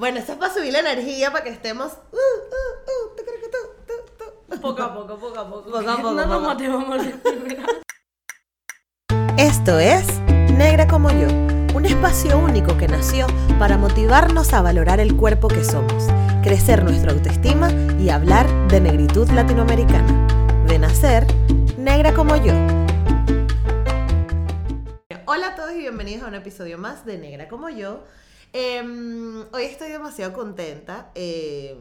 Bueno, eso es para subir la energía, para que estemos... Uh, uh, uh, tú tú, tú. Poco a poco, poco a poco. Poco a poco, No nos primera. Esto es Negra como yo, un espacio único que nació para motivarnos a valorar el cuerpo que somos, crecer nuestra autoestima y hablar de negritud latinoamericana. De nacer, negra como yo. Hola a todos y bienvenidos a un episodio más de Negra como yo. Em, hoy estoy demasiado contenta eh,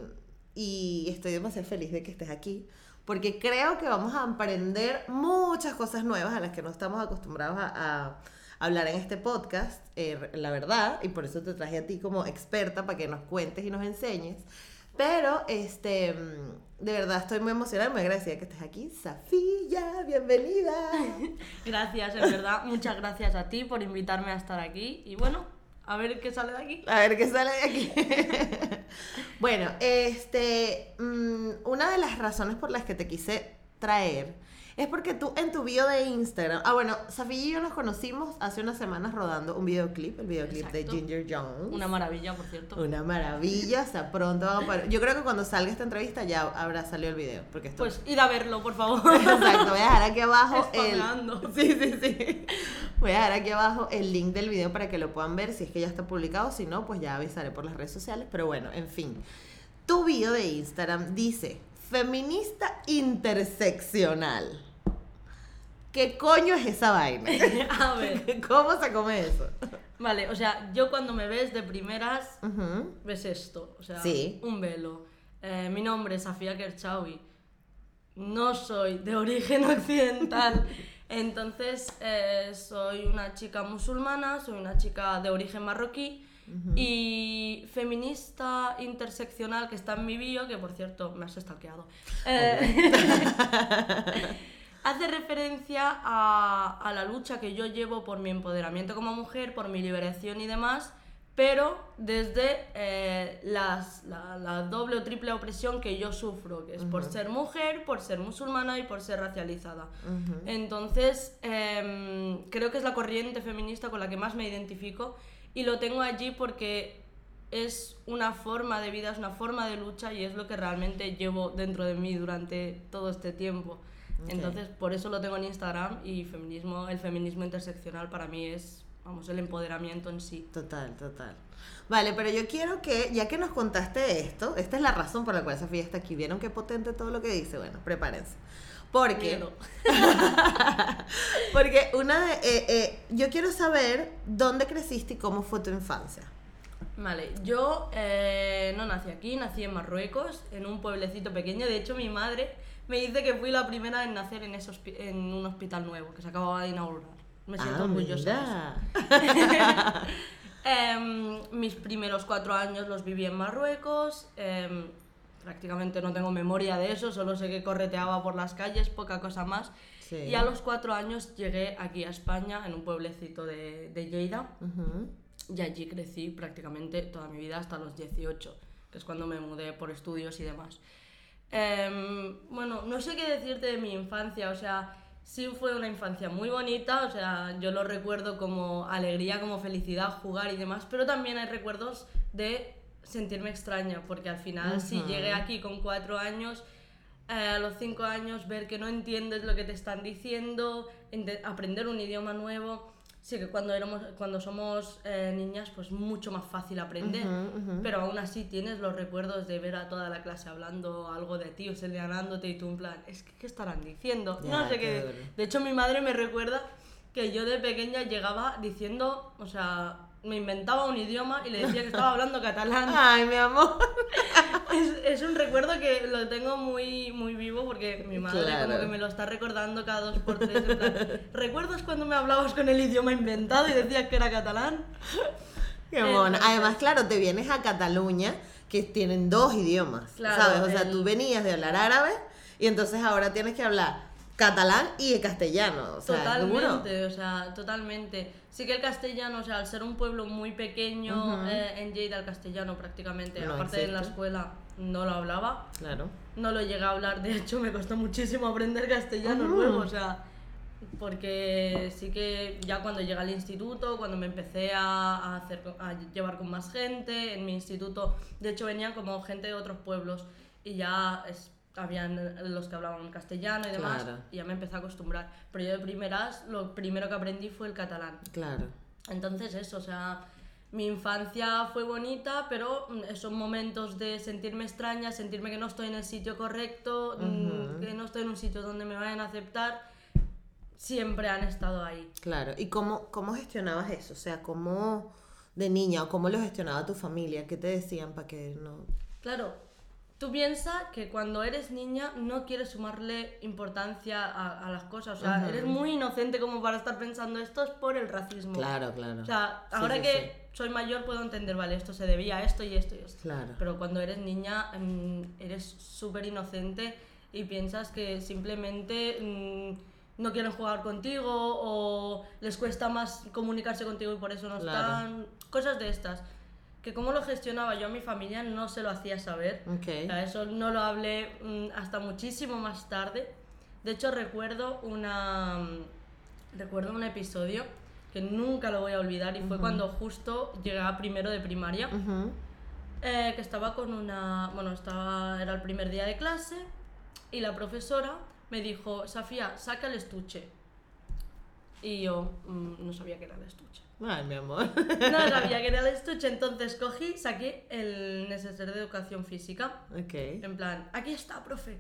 y estoy demasiado feliz de que estés aquí porque creo que vamos a aprender muchas cosas nuevas a las que no estamos acostumbrados a, hablar en este podcast, eh, la verdad, y por eso te traje a ti como experta para que nos cuentes y nos enseñes. Pero, este, mm, de verdad estoy muy emocionada muy agradecida que estés aquí. Safía, bienvenida. Gracias, en verdad. Muchas gracias a ti por invitarme a estar aquí. Y bueno, a ver qué sale de aquí. A ver qué sale de aquí. bueno, este, mm, una de las razones por las que te quise traer es porque tú en tu bio de Instagram, ah bueno, Safía y yo nos conocimos hace unas semanas rodando un videoclip, el videoclip de. Ginger Jones. Una maravilla, por cierto. Una maravilla, o sea, pronto vamos a poder- Yo creo que cuando salga esta entrevista ya habrá salido el video, porque esto... Pues id a verlo, por favor. Exacto, voy a dejar aquí abajo el... Spameando. Sí, sí, sí. Voy a dejar aquí abajo el link del video para que lo puedan ver si es que ya está publicado, si no, pues ya avisaré por las redes sociales, pero bueno, en fin. Tu bio de Instagram dice, feminista interseccional. ¿Qué coño es esa vaina? a ver. ¿Cómo se come eso? Vale, o sea, yo cuando me ves de primeras, ves esto. O sea, Sí. un velo. Eh, mi nombre es Safia Kerchawi. No soy de origen occidental. Entonces, eh, soy una chica musulmana, soy una chica de origen marroquí. Y feminista interseccional que está en mi bio, que por cierto me has stalkeado. Eh, hace referencia a, a la lucha que yo llevo por mi empoderamiento como mujer, por mi liberación y demás, pero desde eh, las- la, la doble o triple opresión que yo sufro, que es por ser mujer, por ser musulmana y por ser racializada. Entonces, em, creo que es la corriente feminista con la que más me identifico y lo tengo allí porque es una forma de vida, es una forma de lucha y es lo que realmente llevo dentro de mí durante todo este tiempo. Entonces, por eso lo tengo en Instagram y feminismo, el feminismo interseccional para mí es, vamos, el empoderamiento en sí. Total, total. Vale, pero yo quiero que, ya que nos contaste esto, esta es la razón por la cual Sofía está aquí. ¿Vieron qué potente todo lo que dice? Bueno, prepárense. Porque, porque una de, eh, eh, yo quiero saber dónde creciste y cómo fue tu infancia. Vale, yo eh, no nací aquí, nací en Marruecos, en un pueblecito pequeño. De hecho, mi madre me dice que fui la primera en nacer en, ese en un hospital nuevo que se acababa de inaugurar. Me siento Ah, orgullosa. Em, mis primeros cuatro años los viví en Marruecos. em, prácticamente no tengo memoria de eso, solo sé que correteaba por las calles, poca cosa más. Sí. Y a los cuatro años llegué aquí a España, en un pueblecito de, de Lleida. Ujú. Y allí crecí prácticamente toda mi vida hasta los 18, que es cuando me mudé por estudios y demás. Em, bueno, no sé qué decirte de mi infancia, o sea, sí fue una infancia muy bonita, o sea, yo lo recuerdo como alegría, como felicidad, jugar y demás, pero también hay recuerdos de sentirme extraña, porque al final si llegué aquí con cuatro años, eh, a los cinco años ver que no entiendes lo que te están diciendo, aprender un idioma nuevo. Sí que cuando, éramos, cuando somos eh, niñas pues mucho más fácil aprender, pero aún así tienes los recuerdos de ver a toda la clase hablando algo de ti o señalándote y tú en plan, es que ¿qué estarán diciendo? No sé qué. De hecho mi madre me recuerda que yo de pequeña llegaba diciendo, o sea, me inventaba un idioma y le decía que estaba hablando catalán. Ay, mi amor. Es, es un recuerdo que lo tengo muy, muy vivo porque mi madre Claro. como que me lo está recordando cada dos por tres. en plan, ¿Recuerdas cuando me hablabas con el idioma inventado y decías que era catalán? Qué. Entonces- Además, claro, te vienes a Cataluña, que tienen dos idiomas, Claro, ¿sabes? O sea, el- tú venías de hablar árabe y entonces ahora tienes que hablar catalán y castellano. O sea, totalmente, o sea, totalmente. Sí que el castellano, o sea, al ser un pueblo muy pequeño, eh, en Lleida el castellano prácticamente, No aparte de en la escuela, no lo hablaba. Claro. No lo llegué a hablar, de hecho me costó muchísimo aprender castellano luego, o sea, porque sí que ya cuando llegué al instituto, cuando me empecé a, a hacer, a llevar con más gente, en mi instituto, de hecho venían como gente de otros pueblos y ya es- habían los que hablaban castellano y demás, Claro. y ya me empecé a acostumbrar. Pero yo de primeras, lo primero que aprendí fue el catalán. Claro. Entonces eso, o sea, mi infancia fue bonita, pero mm, esos momentos de sentirme extraña, sentirme que no estoy en el sitio correcto, mm, que no estoy en un sitio donde me vayan a aceptar, siempre han estado ahí. Claro. ¿Y cómo, cómo gestionabas eso? O sea, ¿cómo de niña o cómo lo gestionaba tu familia? ¿Qué te decían para que no...? Claro, tú piensas que cuando eres niña no quieres sumarle importancia a, a las cosas, o sea, eres muy inocente como para estar pensando esto es por el racismo. Claro, claro. O sea, ahora sí, que soy mayor puedo entender, vale, esto se debía a esto y esto y esto. Claro. Pero cuando eres niña mm, eres súper inocente y piensas que simplemente mm, no quieren jugar contigo o les cuesta más comunicarse contigo y por eso no Claro. están. Cosas de estas. Que cómo lo gestionaba yo a mi familia no se lo hacía saber. Ok. O sea, eso no lo hablé mm, hasta muchísimo más tarde. De hecho, recuerdo una. mm, Recuerdo un episodio que nunca lo voy a olvidar y fue cuando justo llegué a primero de primaria. Eh, que estaba con una. Bueno, estaba, era el primer día de clase y la profesora me dijo: Safía, saca el estuche. Y yo mm, no sabía que era el estuche. Ay, mi amor. No sabía que era el estuche, entonces cogí, saqué el neceser de educación física. ok. En plan, aquí está, profe.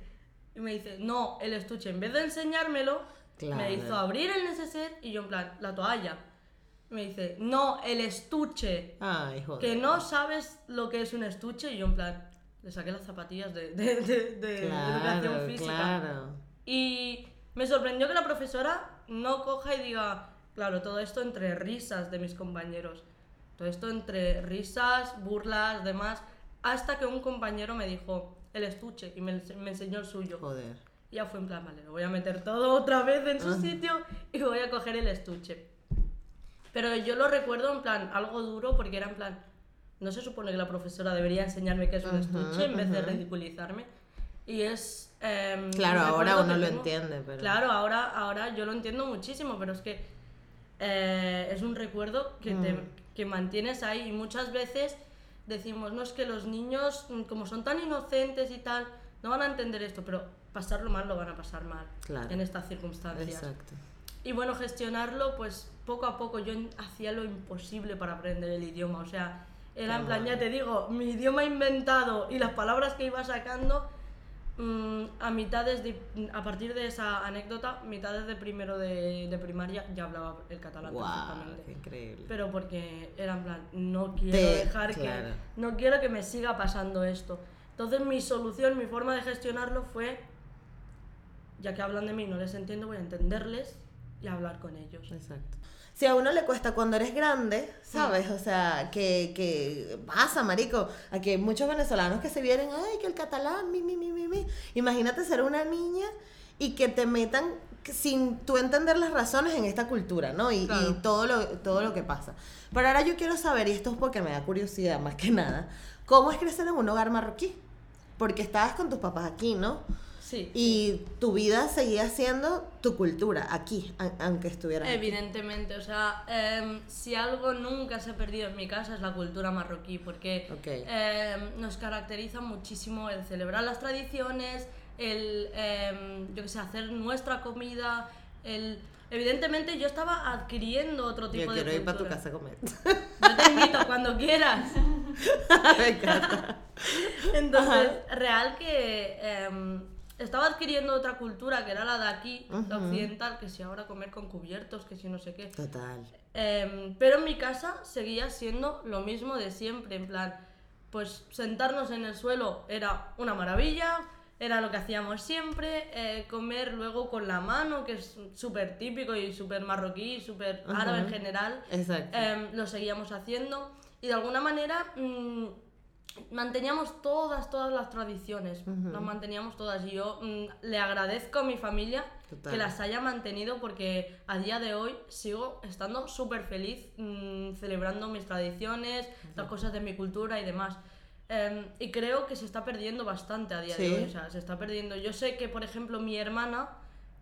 Y me dice, no, el estuche, en vez de enseñármelo, Claro. me hizo abrir el neceser y yo en plan, la toalla. Y me dice, no, el estuche, Ay, joder. que no sabes lo que es un estuche. Y yo en plan, le saqué las zapatillas de, de, de- de educación Claro, física. claro. Y me sorprendió que la profesora no coja y diga, claro, todo esto entre risas de mis compañeros. Todo esto entre risas, burlas, demás. Hasta que un compañero me dijo el estuche y me, me enseñó el suyo. Joder. Y ya fue en plan, vale, lo voy a meter todo otra vez en su sitio y voy a coger el estuche. Pero yo lo recuerdo en plan algo duro porque era en plan, no se supone que la profesora debería enseñarme qué es un estuche en vez de ridiculizarme. Y es... em, Claro, ahora uno lo entiende, pero... Claro, ahora, ahora yo lo entiendo muchísimo, pero es que eh, es un recuerdo que, te, Mm. que mantienes ahí y muchas veces decimos, no es que los niños, mm, como son tan inocentes y tal, no van a entender esto, pero pasarlo mal lo van a pasar mal Claro. en estas circunstancias. Exacto. Y bueno, gestionarlo, pues poco a poco yo hacía lo imposible para aprender el idioma. O sea, era Qué en plan, ya te digo, mi idioma inventado y las palabras que iba sacando, mm, a mitades de, a partir de esa anécdota, mitades de primero de, de primaria ya hablaba el catalán Wow, perfectamente. increíble. Pero porque era en plan, no quiero Te- dejar claro. que. No quiero que me siga pasando esto. Entonces mi solución, mi forma de gestionarlo fue. Ya que hablan de mí y no les entiendo, voy a entenderles y a hablar con ellos. Exacto. Si a uno le cuesta cuando eres grande, ¿sabes? O sea, que, que pasa, marico. Aquí hay muchos venezolanos que se vienen, ay, que el catalán, mi, mi, mi, mi, mi. Imagínate ser una niña y que te metan sin tú entender las razones en esta cultura, ¿no? Y, todo, lo, todo lo que pasa. Pero ahora yo quiero saber, y esto es porque me da curiosidad más que nada, ¿cómo es crecer en un hogar marroquí? Porque estabas con tus papás aquí, ¿no? Sí. Y tu vida seguía siendo tu cultura aquí, aunque estuvieras aquí. Evidentemente, o sea, em, si algo nunca se ha perdido en mi casa es la cultura marroquí, porque em, nos caracteriza muchísimo el celebrar las tradiciones, el, em, yo qué sé, hacer nuestra comida, el... Evidentemente yo estaba adquiriendo otro tipo Yo de quiero ir para tu cultura. casa a comer. Yo te invito cuando quieras. Me encanta. Entonces, real que estaba adquiriendo otra cultura que era la de aquí, la Ujú. occidental, que si ahora comer con cubiertos, que si no sé qué. Total. Em, pero en mi casa seguía siendo lo mismo de siempre, en plan, pues sentarnos en el suelo era una maravilla, era lo que hacíamos siempre, eh, comer luego con la mano, que es súper típico y súper marroquí, súper árabe en Ujú. general, Exacto. em, lo seguíamos haciendo y de alguna manera mm, manteníamos todas, todas las tradiciones, las manteníamos todas y yo mm, le agradezco a mi familia Total. que las haya mantenido porque a día de hoy sigo estando súper feliz mm, celebrando mis tradiciones, las cosas de mi cultura y demás. Em, y creo que se está perdiendo bastante a día Sí. de hoy, o sea, se está perdiendo. Yo sé que, por ejemplo, mi hermana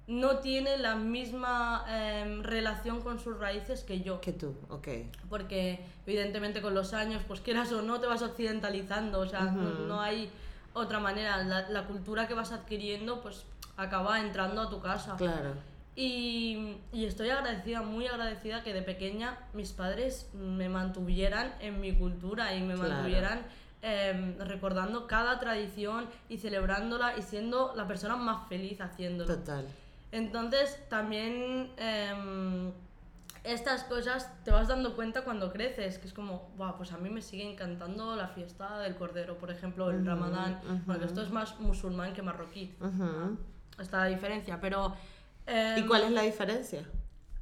no tiene la misma em, relación con sus raíces que yo. Que tú, ok. Porque evidentemente con los años, pues quieras o no, te vas occidentalizando, o sea, no, no hay otra manera. La, la cultura que vas adquiriendo, pues acaba entrando a tu casa. Claro. Y, y estoy agradecida, muy agradecida que de pequeña mis padres me mantuvieran en mi cultura y me Claro. mantuvieran em, recordando cada tradición y celebrándola y siendo la persona más feliz haciéndolo. Total. Entonces también em, estas cosas te vas dando cuenta cuando creces, que es como, "Buah, pues a mí me sigue encantando la fiesta del Cordero, por ejemplo, el Ramadán, porque esto es más musulmán que marroquí, Ujú. está la diferencia, pero... em, ¿Y cuál es la diferencia?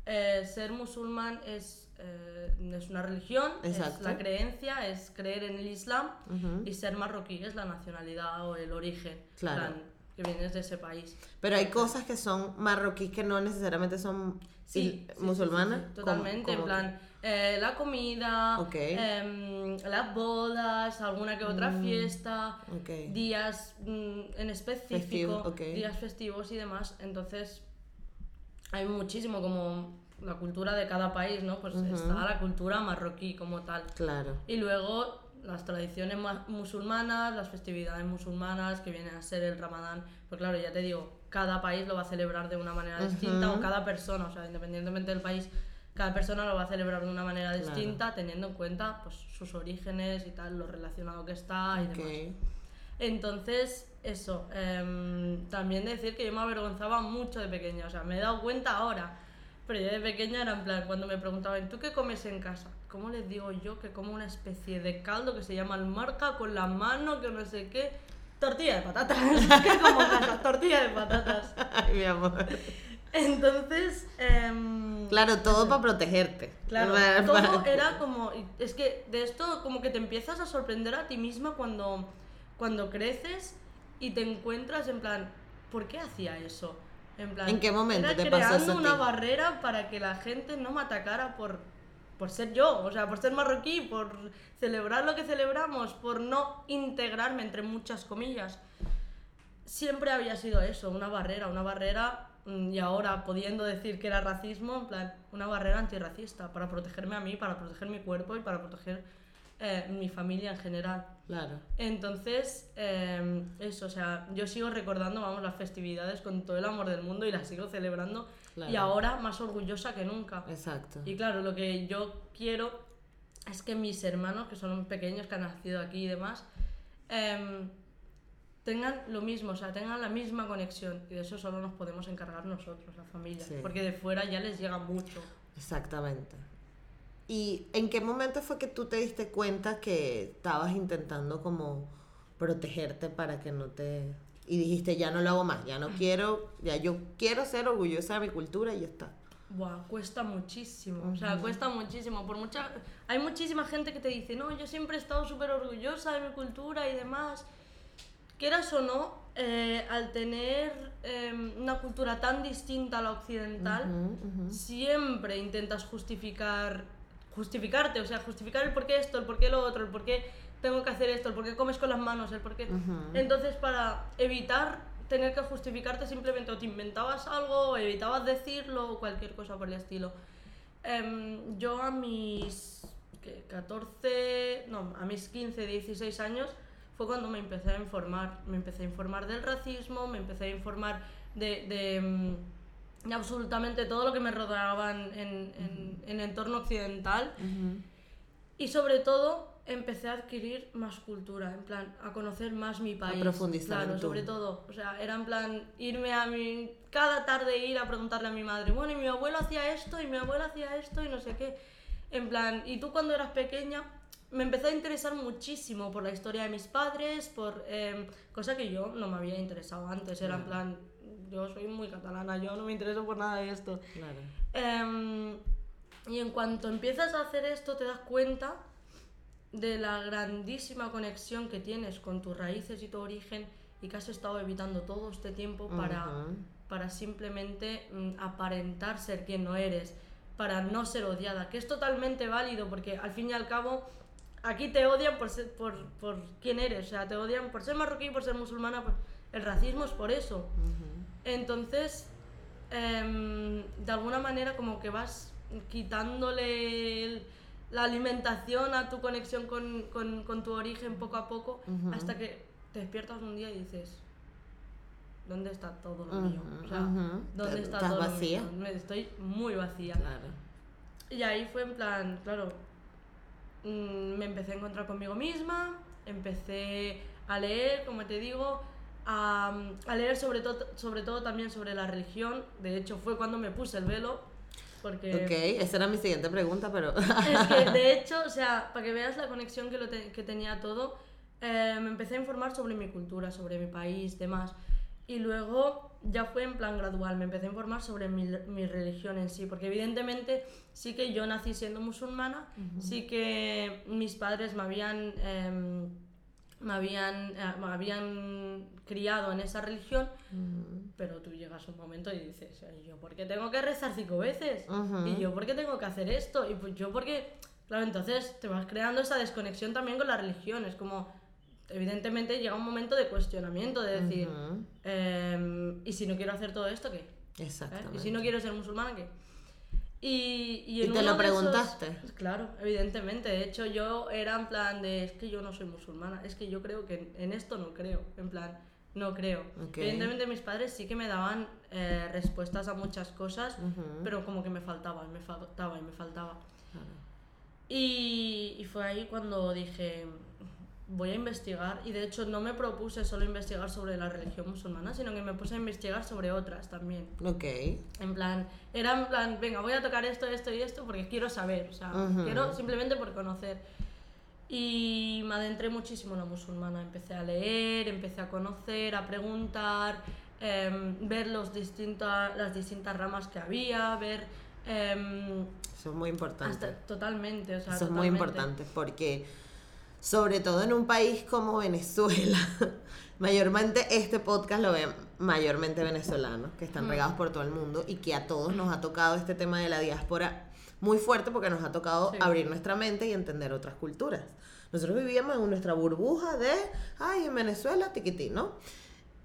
eh, ser musulmán es, eh, es una religión, es la creencia, es creer en el Islam y ser marroquí es la nacionalidad o el origen, Claro. plan, que vienes de ese país. Pero hay cosas que son marroquíes que no necesariamente son Sí, sí, musulmanas. sí, sí, ¿Cómo- totalmente, en cómo plan, eh, la comida, Ok. em, las bodas, alguna que otra fiesta, Mm, ok. días mm, en específico, Festivo, ok. días festivos y demás. Entonces, hay muchísimo como la cultura de cada país, ¿no? Pues está la cultura marroquí como tal. Claro. Y luego las tradiciones ma- musulmanas, las festividades musulmanas, que vienen a ser el ramadán. Pues claro, ya te digo, cada país lo va a celebrar de una manera distinta, o cada persona, o sea, independientemente del país, cada persona lo va a celebrar de una manera distinta, teniendo en cuenta pues, sus orígenes y tal, lo relacionado que está y demás. Entonces, eso, em, también decir que yo me avergonzaba mucho de pequeña, o sea, me he dado cuenta ahora, pero yo de pequeña era en plan, cuando me preguntaban, ¿tú qué comes en casa? ¿Cómo les digo yo que como una especie de caldo que se llama almarca con la mano, que no sé qué? Tortilla de patatas, ¿qué como casa? Tortilla de patatas. Ay, mi amor. Entonces, em, Claro, todo para protegerte. Claro, todo era como. Es que de esto, como que te empiezas a sorprender a ti misma cuando, cuando creces y te encuentras en plan, ¿por qué hacía eso? En plan, ¿En qué momento era te pasó creando eso una barrera para que la gente no me atacara por, por ser yo, o sea, por ser marroquí, por celebrar lo que celebramos, por no integrarme entre muchas comillas siempre había sido eso, una barrera, una barrera, mm, y ahora pudiendo decir que era racismo, en plan, una barrera antirracista, para protegerme a mí, para proteger mi cuerpo y para proteger eh, mi familia en general. Claro. Entonces, eh, eso, o sea, yo sigo recordando, vamos, las festividades con todo el amor del mundo y las sigo celebrando, y ahora más orgullosa que nunca. Exacto. Y claro, lo que yo quiero es que mis hermanos, que son pequeños, que han nacido aquí y demás, em, tengan lo mismo, o sea, tengan la misma conexión. Y de eso solo nos podemos encargar nosotros, la familia. Sí. Porque de fuera ya les llega mucho. Exactamente. ¿Y en qué momento fue que tú te diste cuenta que estabas intentando como protegerte para que no te... Y dijiste, ya no lo hago más, ya no quiero, ya yo quiero ser orgullosa de mi cultura y ya está. Buah, cuesta muchísimo, o sea, cuesta muchísimo. Por mucha... Hay muchísima gente que te dice, no, yo siempre he estado súper orgullosa de mi cultura y demás. Quieras o no, eh, al tener em, una cultura tan distinta a la occidental, Ujú, ujú. siempre intentas justificar justificarte, o sea, justificar el por qué esto, el por qué lo otro, el por qué tengo que hacer esto, el por qué comes con las manos, el por qué... Entonces, para evitar tener que justificarte, simplemente o te inventabas algo, o evitabas decirlo, o cualquier cosa por el estilo. Em, yo a mis ¿qué? 14, no, a mis 15, 16 años fue cuando me empecé a informar. Me empecé a informar del racismo, me empecé a informar de, de, de absolutamente todo lo que me rodeaba en, en, en- en entorno occidental. Y sobre todo empecé a adquirir más cultura, en plan, a conocer más mi país. profundizar en Claro, tu- sobre todo. O sea, era en plan irme a mi... Cada tarde ir a preguntarle a mi madre, bueno, y mi abuelo hacía esto, y mi abuela hacía esto, y no sé qué. En plan, y tú cuando eras pequeña, me empecé a interesar muchísimo por la historia de mis padres, por em, cosa que yo no me había interesado antes. Era en plan, yo soy muy catalana, yo no me intereso por nada de esto. Claro. Em, y en cuanto empiezas a hacer esto, te das cuenta de la grandísima conexión que tienes con tus raíces y tu origen y que has estado evitando todo este tiempo para, para simplemente mm, aparentar ser quien no eres, para no ser odiada, que es totalmente válido porque al fin y al cabo aquí te odian por, ser, por, por quién eres, o sea, te odian por ser marroquí, por ser musulmana, por- el racismo es por eso. Entonces, em, de alguna manera como que vas quitándole el- la alimentación a tu conexión con, con- con tu origen poco a poco hasta que te despiertas un día y dices, ¿dónde está todo lo mío? O sea. ¿dónde está ¿Estás todo vacía? lo mío? Estoy muy vacía. Claro. Y ahí fue en plan, claro, mm, me empecé a encontrar conmigo misma, empecé a leer, como te digo, a, a leer sobre, todo sobre todo también sobre la religión. De hecho, fue cuando me puse el velo, porque... Ok, esa era mi siguiente pregunta, pero... Es que, de hecho, o sea, para que veas la conexión que, lo te- que tenía todo, eh, me empecé a informar sobre mi cultura, sobre mi país, demás. Y luego ya fue en plan gradual, me empecé a informar sobre mi, mi religión en sí, porque evidentemente sí que yo nací siendo musulmana, sí que mis padres me habían, em, me, habían, eh, me habían criado en esa religión, pero tú llegas a un momento y dices, "Ay, ¿yo por qué tengo que rezar cinco veces? ¿Y yo por qué tengo que hacer esto? Y pues yo porque, claro, entonces te vas creando esa desconexión también con la religión. Es como, evidentemente llega un momento de cuestionamiento, de decir, em, ¿y si no quiero hacer todo esto, qué? ¿Eh? Exactamente. ¿Y si no quiero ser musulmana, qué? Y, y, ¿Y te lo esos- preguntaste? claro, evidentemente. De hecho, yo era en plan de, es que yo no soy musulmana, es que yo creo que en, en esto no creo. En plan, no creo. Evidentemente mis padres sí que me daban eh, respuestas a muchas cosas, pero como que me faltaba, me faltaba y me faltaba. Y, y fue ahí cuando dije, voy a investigar. Y de hecho no me propuse solo investigar sobre la religión musulmana, sino que me puse a investigar sobre otras también. Ok. En plan, era en plan, venga, voy a tocar esto, esto y esto porque quiero saber, o sea, Ujú. quiero simplemente por conocer. Y me adentré muchísimo en la musulmana, empecé a leer, empecé a conocer, a preguntar, em, ver los distinta, las distintas ramas que había, ver... em, Eso es muy importante. hasta, totalmente, o sea, Eso es muy totalmente. importante porque, sobre todo en un país como Venezuela, mayormente este podcast lo ven mayormente venezolanos que están Mm. regados por todo el mundo y que a todos nos ha tocado este tema de la diáspora muy fuerte porque nos ha tocado Sí. abrir nuestra mente y entender otras culturas. Nosotros vivíamos en nuestra burbuja de, ay, en Venezuela, tiquitín, ¿no?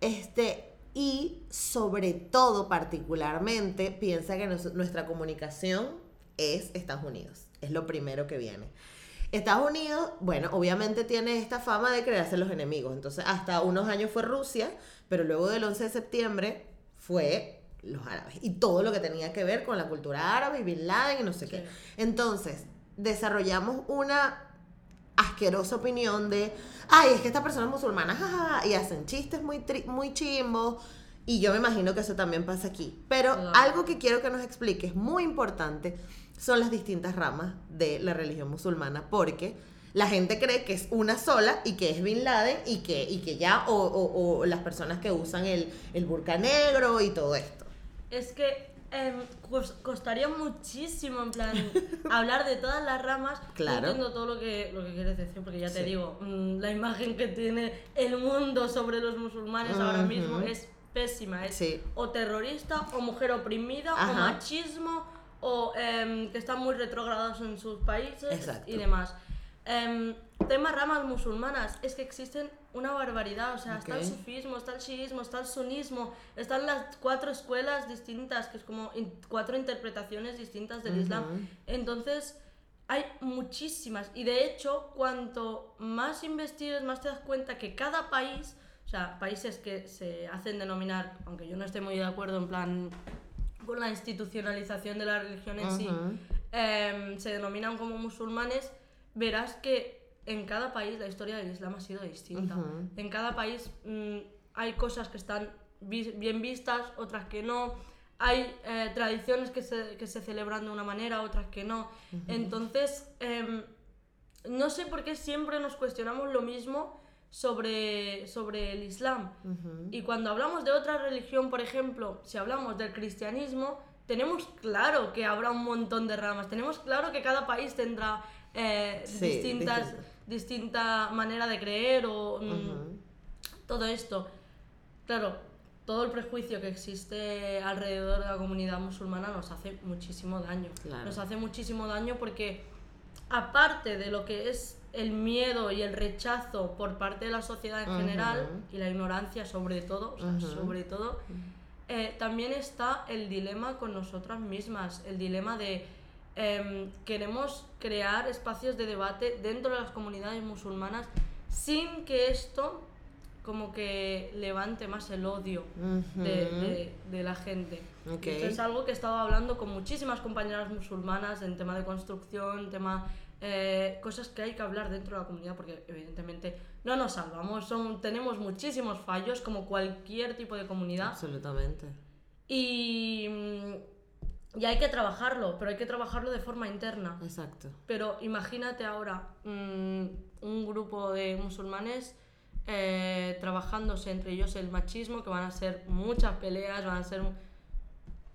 Este, y sobre todo, particularmente, piensa que nos- nuestra comunicación es Estados Unidos. Es lo primero que viene. Estados Unidos, bueno, obviamente tiene esta fama de crearse los enemigos. Entonces, hasta unos años fue Rusia, pero luego del 11 de septiembre fue los árabes. Y todo lo que tenía que ver con la cultura árabe y Bin Laden y no sé qué. Entonces, desarrollamos una asquerosa opinión de, ay, es que esta persona es musulmana, jajaja", y hacen chistes muy, tri- muy chimbos. Y yo me imagino que eso también pasa aquí. Pero algo que quiero que nos expliques, muy importante, son las distintas ramas de la religión musulmana, porque la gente cree que es una sola y que es Bin Laden y que, y que ya, o, o- o las personas que usan el, el burka negro y todo esto. Es que em, cos- costaría muchísimo, en plan, hablar de todas las ramas. Claro. Entiendo todo lo que, lo que quieres decir, porque ya te Sí. digo, mm, la imagen que tiene el mundo sobre los musulmanes ahora mismo es pésima. Es Sí. o terrorista, o mujer oprimida, Ajá. o machismo, o em, que están muy retrógrados en sus países Exacto. y demás. Em, tema ramas musulmanas, es que existen una barbaridad, o sea, está el sufismo, está el shiismo, está el sunismo, están las cuatro escuelas distintas, que es como in- cuatro interpretaciones distintas del Islam. Ujú. Entonces, hay muchísimas, y de hecho, cuanto más investigues, más te das cuenta que cada país, o sea, países que se hacen denominar, aunque yo no esté muy de acuerdo en plan con la institucionalización de la religión en sí, em, se denominan como musulmanes, verás que en cada país la historia del Islam ha sido distinta. En cada país mm, hay cosas que están vi- bien vistas, otras que no. Hay eh, tradiciones que se, que se celebran de una manera, otras que no. Entonces, em, no sé por qué siempre nos cuestionamos lo mismo sobre, sobre el Islam. Y cuando hablamos de otra religión, por ejemplo, si hablamos del cristianismo, tenemos claro que habrá un montón de ramas, tenemos claro que cada país tendrá eh, Sí, distintas, distinta manera de creer o mm, todo esto. Claro, todo el prejuicio que existe alrededor de la comunidad musulmana nos hace muchísimo daño. Claro. Nos hace muchísimo daño porque aparte de lo que es el miedo y el rechazo por parte de la sociedad en general y la ignorancia sobre todo, o sea, Ujú. sobre todo, eh, también está el dilema con nosotras mismas, el dilema de em, queremos crear espacios de debate dentro de las comunidades musulmanas sin que esto como que levante más el odio de, de- de la gente. Ok. Esto es algo que he estado hablando con muchísimas compañeras musulmanas en tema de construcción, tema eh, cosas que hay que hablar dentro de la comunidad porque evidentemente no nos salvamos, son, tenemos muchísimos fallos como cualquier tipo de comunidad Absolutamente. y, mm, y hay que trabajarlo, pero hay que trabajarlo de forma interna. Exacto. Pero imagínate ahora mm, un grupo de musulmanes eh, trabajándose entre ellos el machismo, que van a ser muchas peleas, van a ser...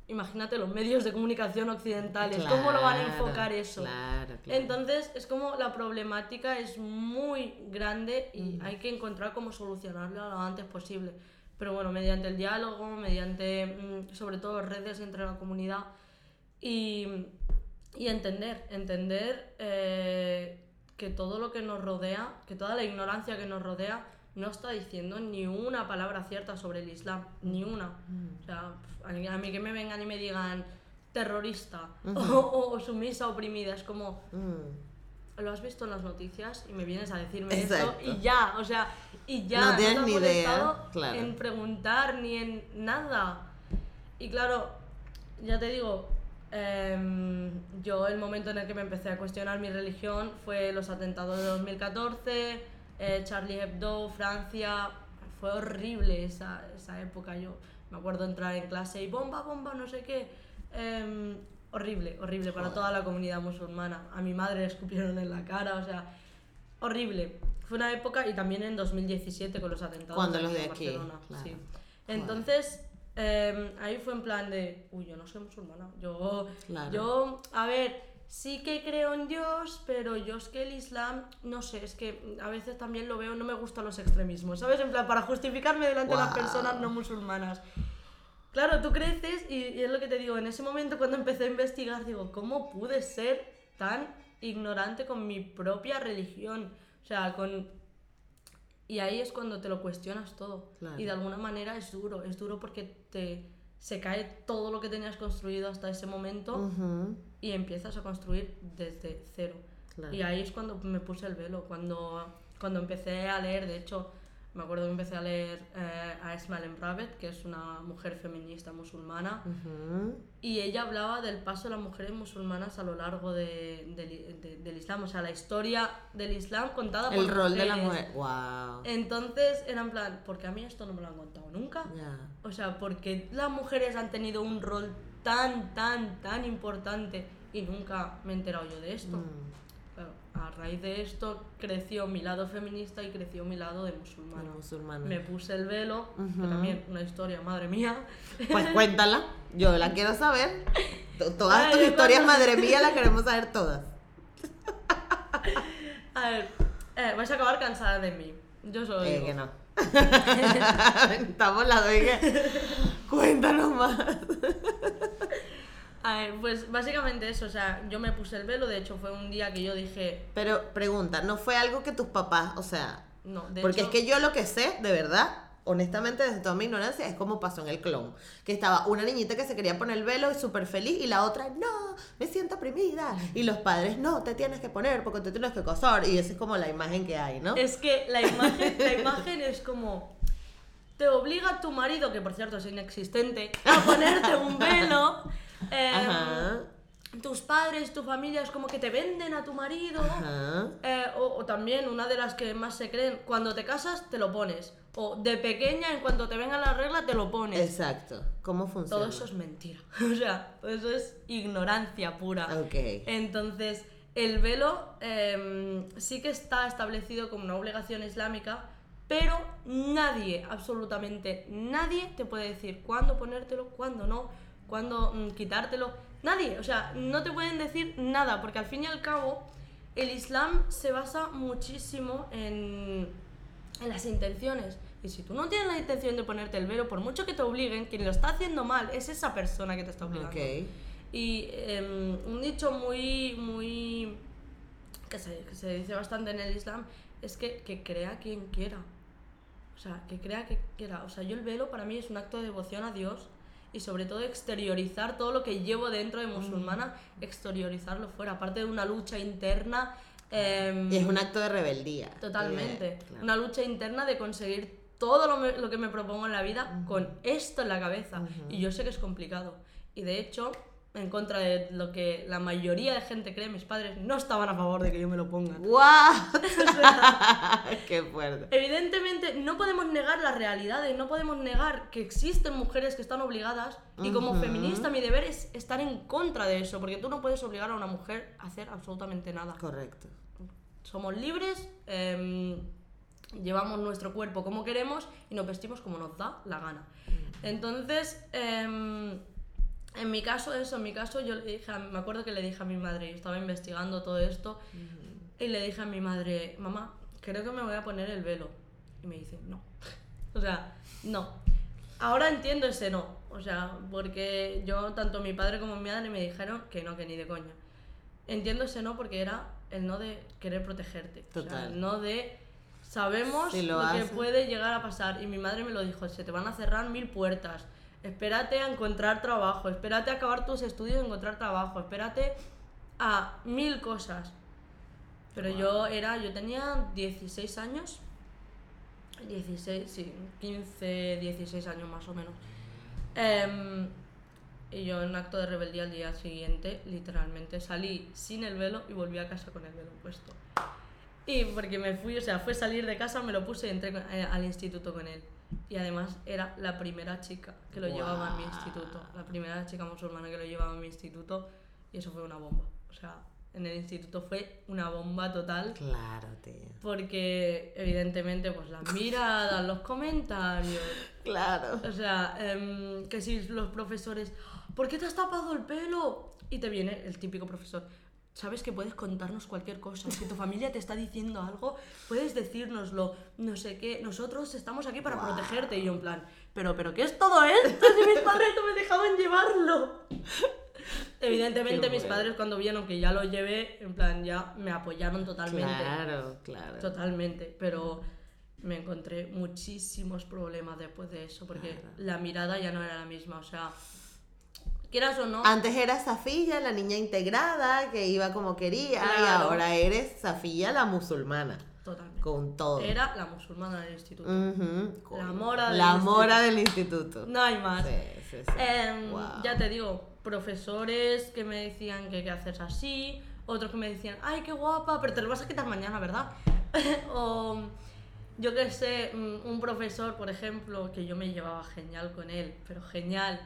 Imagínate los medios de comunicación occidentales, ¿cómo lo van a Claro, enfocar eso? Claro, claro. Entonces es como la problemática es muy grande y hay que encontrar cómo solucionarla lo antes posible. Pero bueno, mediante el diálogo, mediante mm, sobre todo redes entre la comunidad y, y entender, entender eh, que todo lo que nos rodea, que toda la ignorancia que nos rodea no está diciendo ni una palabra cierta sobre el Islam, ni una. O sea, a mí- que me vengan y me digan terrorista o, o sumisa, oprimida, es como, Mm. lo has visto en las noticias y me vienes a decirme Exacto. esto y ya, o sea, y ya. No tienes te has ni idea, claro. En preguntar ni en nada. Y claro, ya te digo, em, yo el momento en el que me empecé a cuestionar mi religión fue los atentados de 2014, eh, Charlie Hebdo, Francia. Fue horrible esa, esa época. Yo me acuerdo entrar en clase y bomba, bomba, no sé qué. Em, horrible, horrible para toda la comunidad musulmana. A mi madre le escupieron en la cara, o sea, horrible. Fue una época y también en 2017 con los atentados. Cuando los de aquí, Barcelona, claro. sí. Entonces, em, ahí fue en plan de, uy, yo no soy musulmana. Yo, Claro. yo, a ver, sí que creo en Dios, pero yo es que el Islam, no sé, es que a veces también lo veo, no me gustan los extremismos, ¿sabes? En plan, para justificarme delante de las personas no musulmanas. Claro, tú creces y, y es lo que te digo, en ese momento cuando empecé a investigar, digo, ¿cómo pude ser tan ignorante con mi propia religión? O sea, con... Y ahí es cuando te lo cuestionas todo. Claro. Y de alguna manera es duro, es duro porque te, se cae todo lo que tenías construido hasta ese momento y empiezas a construir desde cero. Claro. Y ahí es cuando me puse el velo, cuando, cuando empecé a leer, de hecho, me acuerdo que empecé a leer eh, a Esma Ravet, que es una mujer feminista musulmana, Ujú. y ella hablaba del paso de las mujeres musulmanas a lo largo de- del- de- del Islam, o sea, la historia del Islam contada por El rol de la mujeres. mujer. Wow. Entonces era en plan, porque a mí esto no me lo han contado nunca. Ya. O sea, porque las mujeres han tenido un rol tan, tan, tan importante y nunca me he enterado yo de esto. Mm. A raíz de esto creció mi lado feminista y creció mi lado de musulmana. Me puse el velo, que también una historia, madre mía. Pues cuéntala. Yo la quiero saber. To- Todas Ay, tus historias, madre mía, las queremos saber todas. A ver, eh, vais a acabar cansada de mí. Yo soy. Eh, que no. Estamos las dos que- Cuéntanos más. A ver, pues básicamente eso, o sea, yo me puse el velo, de hecho fue un día que yo dije, Pero pregunta, ¿no fue algo que tus papás, o sea, no, de porque hecho, es que yo lo que sé, de verdad, honestamente, desde toda mi ignorancia, es como pasó en el clon. Que estaba una niñita que se quería poner el velo y súper feliz, y la otra, no, me siento oprimida. Y los padres, no, te tienes que poner porque te tienes que casar. Y esa es como la imagen que hay, ¿no? Es que la imagen, la imagen es como. Te obliga tu marido, que por cierto es inexistente, a ponerte un velo. Eh, Ajá. Tus padres, tu familia es como que te venden a tu marido. Ajá. eh, o, o también una de las que más se creen, cuando te casas te lo pones. O de pequeña, en cuanto te venga la regla, te lo pones. Exacto. ¿Cómo funciona? Todo eso es mentira. O sea, todo eso es ignorancia pura. Ok. Entonces, el velo em, sí que está establecido como una obligación islámica, pero nadie, absolutamente nadie, te puede decir cuándo ponértelo, cuándo no, cuándo mm, quitártelo. Nadie, o sea, no te pueden decir nada, porque al fin y al cabo, el Islam se basa muchísimo en, en las intenciones. Y si tú no tienes la intención de ponerte el velo, por mucho que te obliguen, quien lo está haciendo mal es esa persona que te está obligando. Ok. Y em, un dicho muy, muy. Que se, que se dice bastante en el Islam es que, que crea quien quiera. O sea, que crea que quiera. O sea, yo el velo para mí es un acto de devoción a Dios y sobre todo exteriorizar todo lo que llevo dentro de musulmana, exteriorizarlo fuera, aparte de una lucha interna. em, Y es un acto de rebeldía. Totalmente. Eh, claro. Una lucha interna de conseguir todo lo, me- lo que me propongo en la vida con esto en la cabeza. Y yo sé que es complicado. Y de hecho, en contra de lo que la mayoría de gente cree, mis padres no estaban a favor de que yo me lo ponga. ¡Guau! ¡Qué fuerte! Evidentemente, no podemos negar las realidades, no podemos negar que existen mujeres que están obligadas y como feminista mi deber es estar en contra de eso, porque tú no puedes obligar a una mujer a hacer absolutamente nada. Correcto. Somos libres, em, llevamos nuestro cuerpo como queremos y nos vestimos como nos da la gana. Entonces, em, en mi caso, eso, en mi caso, yo le dije, a- me acuerdo que le dije a mi madre, yo estaba investigando todo esto, y le dije a mi madre, mamá, creo que me voy a poner el velo. Y me dice, no. o sea, no. Ahora entiendo ese no. O sea, porque yo, tanto mi padre como mi madre me dijeron que no, que ni de coña. Entiendo ese no porque era el no de querer protegerte. O sea, Total. el no de sabemos Si lo lo, que puede llegar a pasar. Y mi madre me lo dijo, se te van a cerrar mil puertas. Espérate a encontrar trabajo, espérate a acabar tus estudios y encontrar trabajo, espérate a mil cosas. Pero yo era, yo tenía 16 años. 16, sí, 15, 16 años más o menos. Em, y yo en acto de rebeldía al día siguiente, literalmente, salí sin el velo y volví a casa con el velo puesto. Y porque me fui, o sea, fue salir de casa, me lo puse y entré eh, al instituto con él. Y además era la primera chica que lo llevaba en mi instituto. La primera chica musulmana que lo llevaba en mi instituto. Y eso fue una bomba. O sea, en el instituto fue una bomba total. Claro, tío. Porque evidentemente, pues las miradas, los comentarios. Claro. O sea, em, que si los profesores, ¿por qué te has tapado el pelo? Y te viene el típico profesor. Sabes que puedes contarnos cualquier cosa. Si tu familia te está diciendo algo, puedes decírnoslo. No sé qué. Nosotros estamos aquí para protegerte. Y yo en plan, ¿pero, pero qué es todo esto? Si mis padres no me dejaban llevarlo. Evidentemente mis padres cuando vieron que ya lo llevé, en plan, ya me apoyaron totalmente. Claro, claro. Totalmente, pero me encontré muchísimos problemas después de eso, porque Claro. la mirada ya no era la misma, o sea, quieras o no, Antes era Safilla, la niña integrada, que iba como quería, y Claro. ahora eres Safilla, la musulmana. totalmente. Con todo. Era la musulmana del instituto. Ujú, con- La mora del La instituto. mora del instituto. No hay más. Sí, sí, sí. Em, Guau. Ya te digo, profesores que me decían que qué haces así, otros que me decían, ay, qué guapa, pero te lo vas a quitar mañana, ¿verdad? o yo qué sé, mm, un profesor, por ejemplo, que yo me llevaba genial con él, pero genial,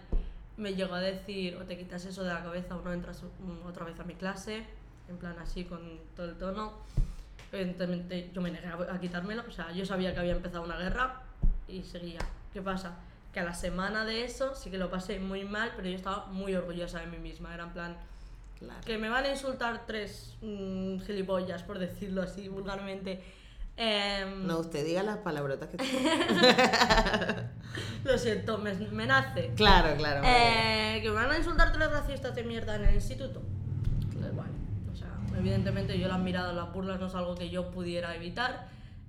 me llegó a decir, o te quitas eso de la cabeza o no entras otra vez a mi clase, en plan así, con todo el tono. Evidentemente yo me negué a quitármelo, o sea, yo sabía que había empezado una guerra y seguía. ¿Qué pasa? Que a la semana de eso sí que lo pasé muy mal, pero yo estaba muy orgullosa de mí misma. Era en plan, Claro. que me van a insultar tres mm, gilipollas, por decirlo así vulgarmente. Em, No, usted diga las palabrotas que Lo siento, me, me nace. Claro, claro. Eh, que me van a insultar tres racistas de mierda en el instituto. Pues vale. O sea, evidentemente yo las miradas, las burlas no es algo que yo pudiera evitar.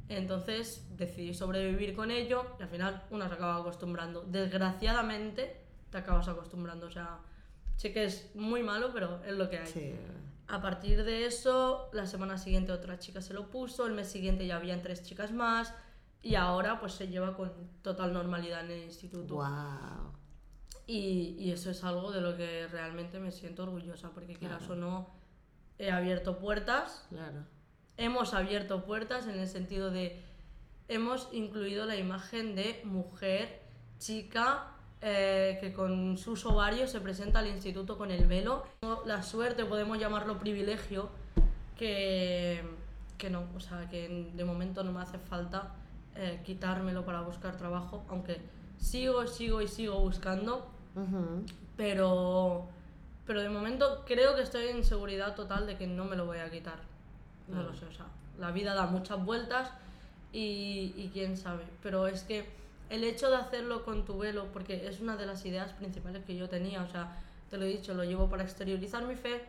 Entonces decidí sobrevivir con ello y al final una se acaba acostumbrando. Desgraciadamente te acabas acostumbrando. O sea, sé que es muy malo, pero es lo que hay. Sí. A partir de eso, la semana siguiente otra chica se lo puso, el mes siguiente ya habían tres chicas más y ahora pues se lleva con total normalidad en el instituto. Wow. Y, y eso es algo de lo que realmente me siento orgullosa, porque quieras o no, he abierto puertas, Claro. hemos abierto puertas en el sentido de, hemos incluido la imagen de mujer, chica, eh, que con sus ovarios se presenta al instituto con el velo. La suerte, podemos llamarlo privilegio, que, que no, o sea, que de momento no me hace falta eh, quitármelo para buscar trabajo, aunque sigo, sigo y sigo buscando, Ujú. pero, pero de momento creo que estoy en seguridad total de que no me lo voy a quitar. No lo sé, o sea, la vida da muchas vueltas y, y quién sabe. Pero es que el hecho de hacerlo con tu velo, porque es una de las ideas principales que yo tenía, o sea, te lo he dicho, lo llevo para exteriorizar mi fe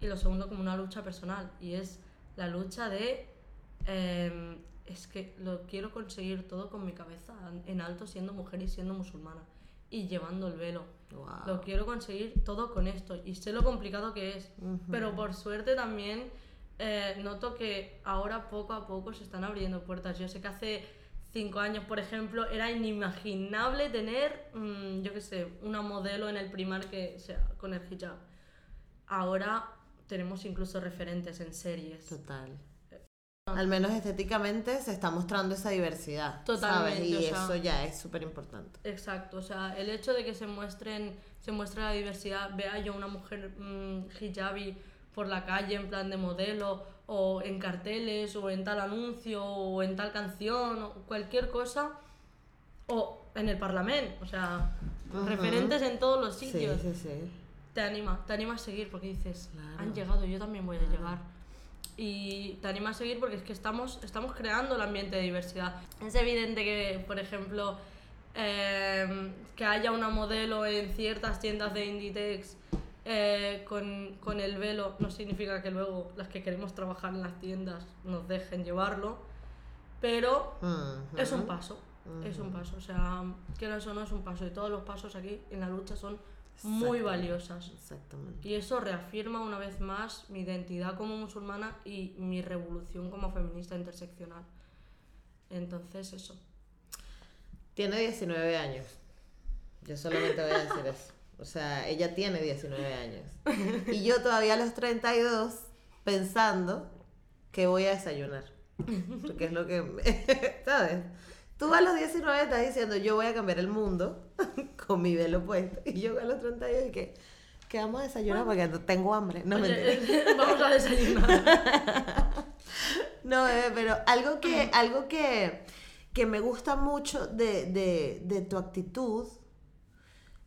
y lo segundo como una lucha personal y es la lucha de... em, es que lo quiero conseguir todo con mi cabeza en alto siendo mujer y siendo musulmana. y llevando el velo. Wow. Lo quiero conseguir todo con esto y sé lo complicado que es. Pero por suerte también eh, noto que ahora poco a poco se están abriendo puertas. Yo sé que hace cinco años, por ejemplo, era inimaginable tener, mm, yo qué sé, una modelo en el primar que sea con el hijab. Ahora tenemos incluso referentes en series. Total. Al menos estéticamente se está mostrando esa diversidad. Totalmente, ¿sabes? Y o sea- eso ya es súper importante. Exacto, o sea, el hecho de que se muestren, se muestre la diversidad, vea yo una mujer mm, hijabi por la calle en plan de modelo, o en carteles, o en tal anuncio, o en tal canción, o cualquier cosa, o en el parlamento, o sea, Ujú. referentes en todos los Sí, sitios. sí, sí. Te anima, te anima a seguir porque dices, Claro. han llegado, yo también voy a llegar. Y te anima a seguir porque es que estamos, estamos creando el ambiente de diversidad. Es evidente que, por ejemplo, em, que haya una modelo en ciertas tiendas de Inditex eh, con, con el velo no significa que luego las que queremos trabajar en las tiendas nos dejen llevarlo, pero es un paso, es un paso, o sea, que eso no es un paso y todos los pasos aquí en la lucha son muy valiosas. Exactamente. Y eso reafirma una vez más mi identidad como musulmana y mi revolución como feminista interseccional. Entonces, eso. Tiene 19 años. Yo solamente voy a decir eso. O sea, ella tiene 19 años. Y yo todavía a los 32 pensando que voy a desayunar. Porque es lo que... me- ¿Sabes? Tú a los 19 estás diciendo, yo voy a cambiar el mundo con mi velo puesto. Y yo a los 32 y que, que vamos a desayunar porque tengo hambre. No. Oye, vamos a desayunar. No, bebé, pero algo que, algo que, que me gusta mucho de, de, de tu actitud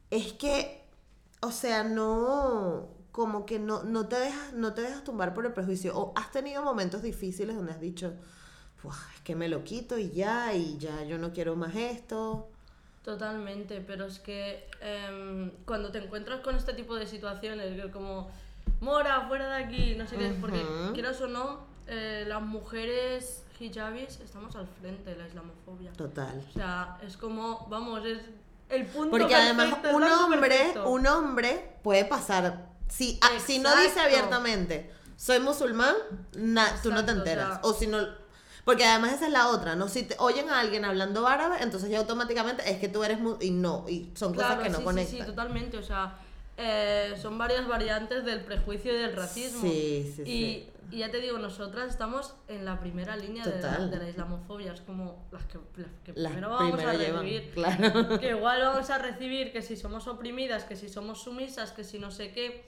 es que, o sea, no, como que no, no, te dejas, no te dejas tumbar por el prejuicio. O has tenido momentos difíciles donde has dicho, "Buah, es que me lo quito y ya, y ya yo no quiero más esto. Totalmente, pero es que em, cuando te encuentras con este tipo de situaciones, que como, Mora, fuera de aquí, no sé qué, porque Ujú. quieras o no, eh, las mujeres hijabis estamos al frente de la islamofobia. Total. O sea, es como, vamos, es el punto Porque además perfecto, un hombre, perfecto. un hombre puede pasar, si, ah, si no dice abiertamente, soy musulmán, na- tú no te enteras. O si no, porque además esa es la otra, ¿no? Si te oyen a alguien hablando árabe, entonces ya automáticamente es que tú eres mu- y no, y son cosas que no sí, conectan. Sí, sí, totalmente. O sea, eh, son varias variantes del prejuicio y del racismo. Sí, sí, y, sí. Y ya te digo, nosotras estamos en la primera línea de la, de la islamofobia. Es como las que, las que Las primero vamos a llevan, recibir. claro. Que igual vamos a recibir que si somos oprimidas, que si somos sumisas, que si no sé qué.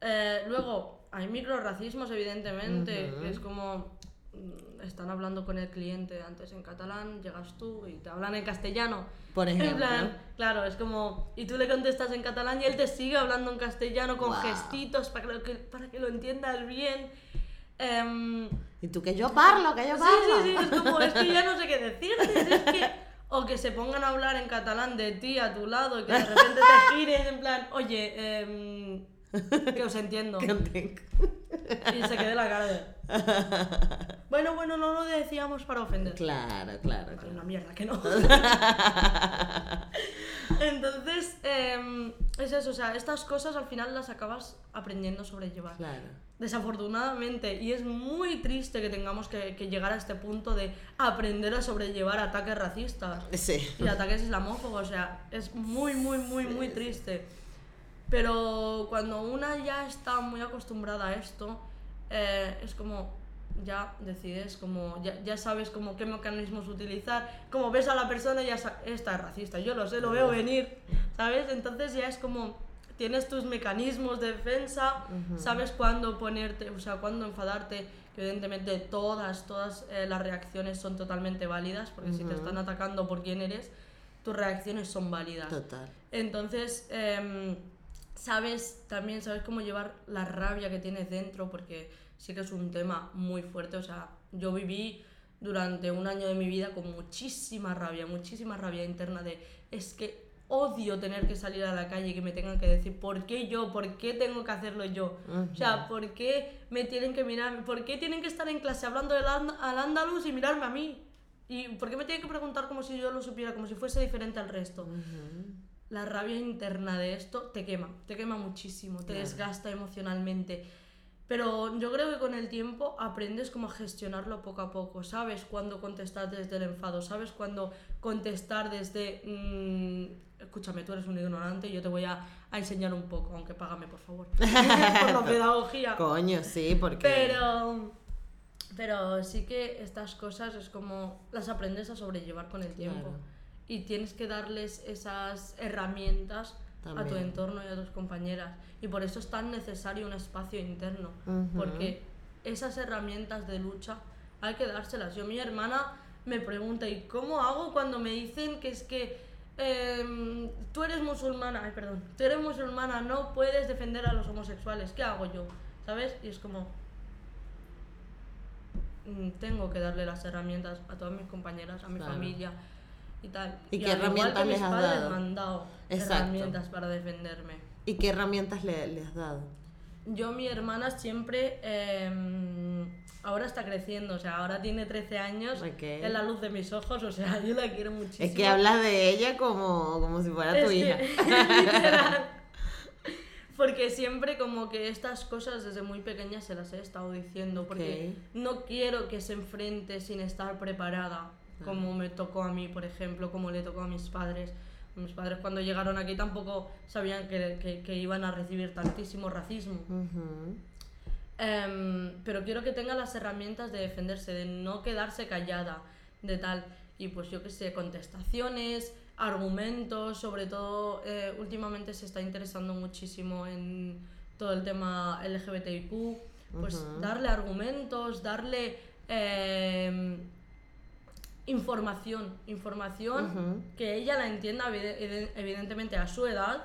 Eh, luego, hay microracismos, evidentemente, que es como mm, están hablando con el cliente antes en catalán, llegas tú y te hablan en castellano. Por En ejemplo. plan, claro, es como. Y tú le contestas en catalán y él te sigue hablando en castellano con gestitos para que, lo que, para que lo entiendas bien. Em, Y tú que yo parlo, que yo sí, parlo. sí, sí, es como, es que ya no sé qué decirte. Es que, o que se pongan a hablar en catalán de ti a tu lado y que de repente te gires en plan, oye, em, que os entiendo. Y se quede la cara de. Bueno, bueno, no lo decíamos para ofender. Claro, claro, claro. una mierda que no. Entonces, em, es eso, o sea, estas cosas al final las acabas aprendiendo a sobrellevar. Claro. Desafortunadamente, y es muy triste que tengamos que, que llegar a este punto de aprender a sobrellevar ataques racistas Sí. y ataques islamófobos, o sea, es muy, muy, muy, muy triste. Pero cuando una ya está muy acostumbrada a esto, eh, es como ya decides, como ya, ya sabes como qué mecanismos utilizar, como ves a la persona y ya sa- esta es racista, yo lo sé, lo veo venir, ¿sabes? Entonces ya es como tienes tus mecanismos de defensa, sabes cuándo ponerte, o sea, cuándo enfadarte, que evidentemente todas, todas eh, las reacciones son totalmente válidas, porque si te están atacando por quién eres, tus reacciones son válidas. Total. Entonces, em, sabes también, sabes cómo llevar la rabia que tienes dentro, porque sí que es un tema muy fuerte. O sea, yo viví durante un año de mi vida con muchísima rabia, muchísima rabia interna de es que odio tener que salir a la calle y que me tengan que decir por qué yo, por qué tengo que hacerlo yo. O sea, por qué me tienen que mirar, por qué tienen que estar en clase hablando del and- al andaluz y mirarme a mí. ¿Y por qué me tienen que preguntar como si yo lo supiera, como si fuese diferente al resto? La rabia interna de esto te quema, te quema muchísimo, te Claro. desgasta emocionalmente. Pero yo creo que con el tiempo aprendes como a gestionarlo poco a poco. Sabes cuándo contestar desde el enfado, sabes cuándo contestar desde... mm, escúchame, tú eres un ignorante y yo te voy a, a enseñar un poco, aunque págame por favor. por la pedagogía. Coño, sí, porque... Pero, pero sí que estas cosas es como las aprendes a sobrellevar con el tiempo. Claro. Y tienes que darles esas herramientas a tu entorno y a tus compañeras. Y por eso es tan necesario un espacio interno. Porque esas herramientas de lucha hay que dárselas. Yo, mi hermana me pregunta, ¿y cómo hago cuando me dicen que es que em, tú eres musulmana? Ay, perdón. Tú eres musulmana, no puedes defender a los homosexuales. ¿Qué hago yo? ¿Sabes? Y es como... mm, Tengo que darle las herramientas a todas mis compañeras, a mi Claro. familia y tal. ¿Y qué al igual herramientas les has dado? me han dado Exacto. herramientas para defenderme. ¿Y qué herramientas le, le has dado? Yo, mi hermana siempre, em, ahora está creciendo, o sea, ahora tiene 13 años, Ok. es la luz de mis ojos, o sea, yo la quiero muchísimo. Es que hablas de ella como, como si fuera tu Es hija. que- literal. Porque siempre como que estas cosas desde muy pequeña se las he estado diciendo, porque no quiero que se enfrente sin estar preparada, como me tocó a mí, por ejemplo, como le tocó a mis padres. Mis padres cuando llegaron aquí tampoco sabían que, que- que iban a recibir tantísimo racismo. Em, pero quiero que tenga las herramientas de defenderse, de no quedarse callada, de tal. Y pues yo que sé, contestaciones, argumentos, sobre todo eh, últimamente se está interesando muchísimo en todo el tema LGBTIQ, pues darle argumentos, darle em, información, información que ella la entienda evide- evide- evidentemente a su edad,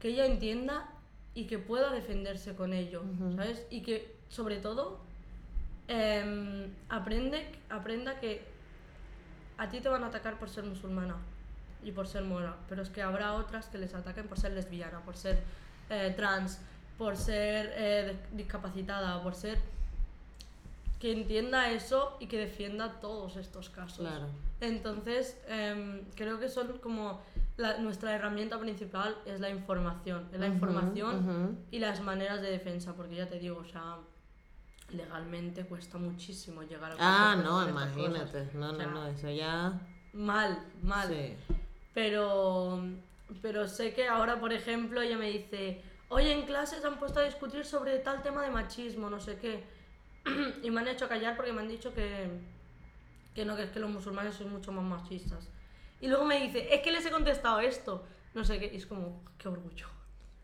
que ella entienda y que pueda defenderse con ello, ¿sabes? Y que sobre todo em, aprende, aprenda que a ti te van a atacar por ser musulmana y por ser mora, pero es que habrá otras que les ataquen por ser lesbiana, por ser eh, trans, por ser eh, dis- discapacitada, por ser que entienda eso y que defienda todos estos casos. Claro. Entonces, em, creo que son como la- nuestra herramienta principal es la información, es la información y las maneras de defensa, porque ya te digo, o sea, legalmente cuesta muchísimo llegar a Ah, no, imagínate. No, O sea, no, no, eso ya... Mal, mal. Sí. Pero, pero sé que ahora, por ejemplo, ella me dice, oye, en clase se han puesto a discutir sobre tal tema de machismo, no sé qué. y me han hecho callar porque me han dicho que, que no, que es que los musulmanes son mucho más machistas. Y luego me dice, es que les he contestado esto, no sé qué, y es como, qué orgullo,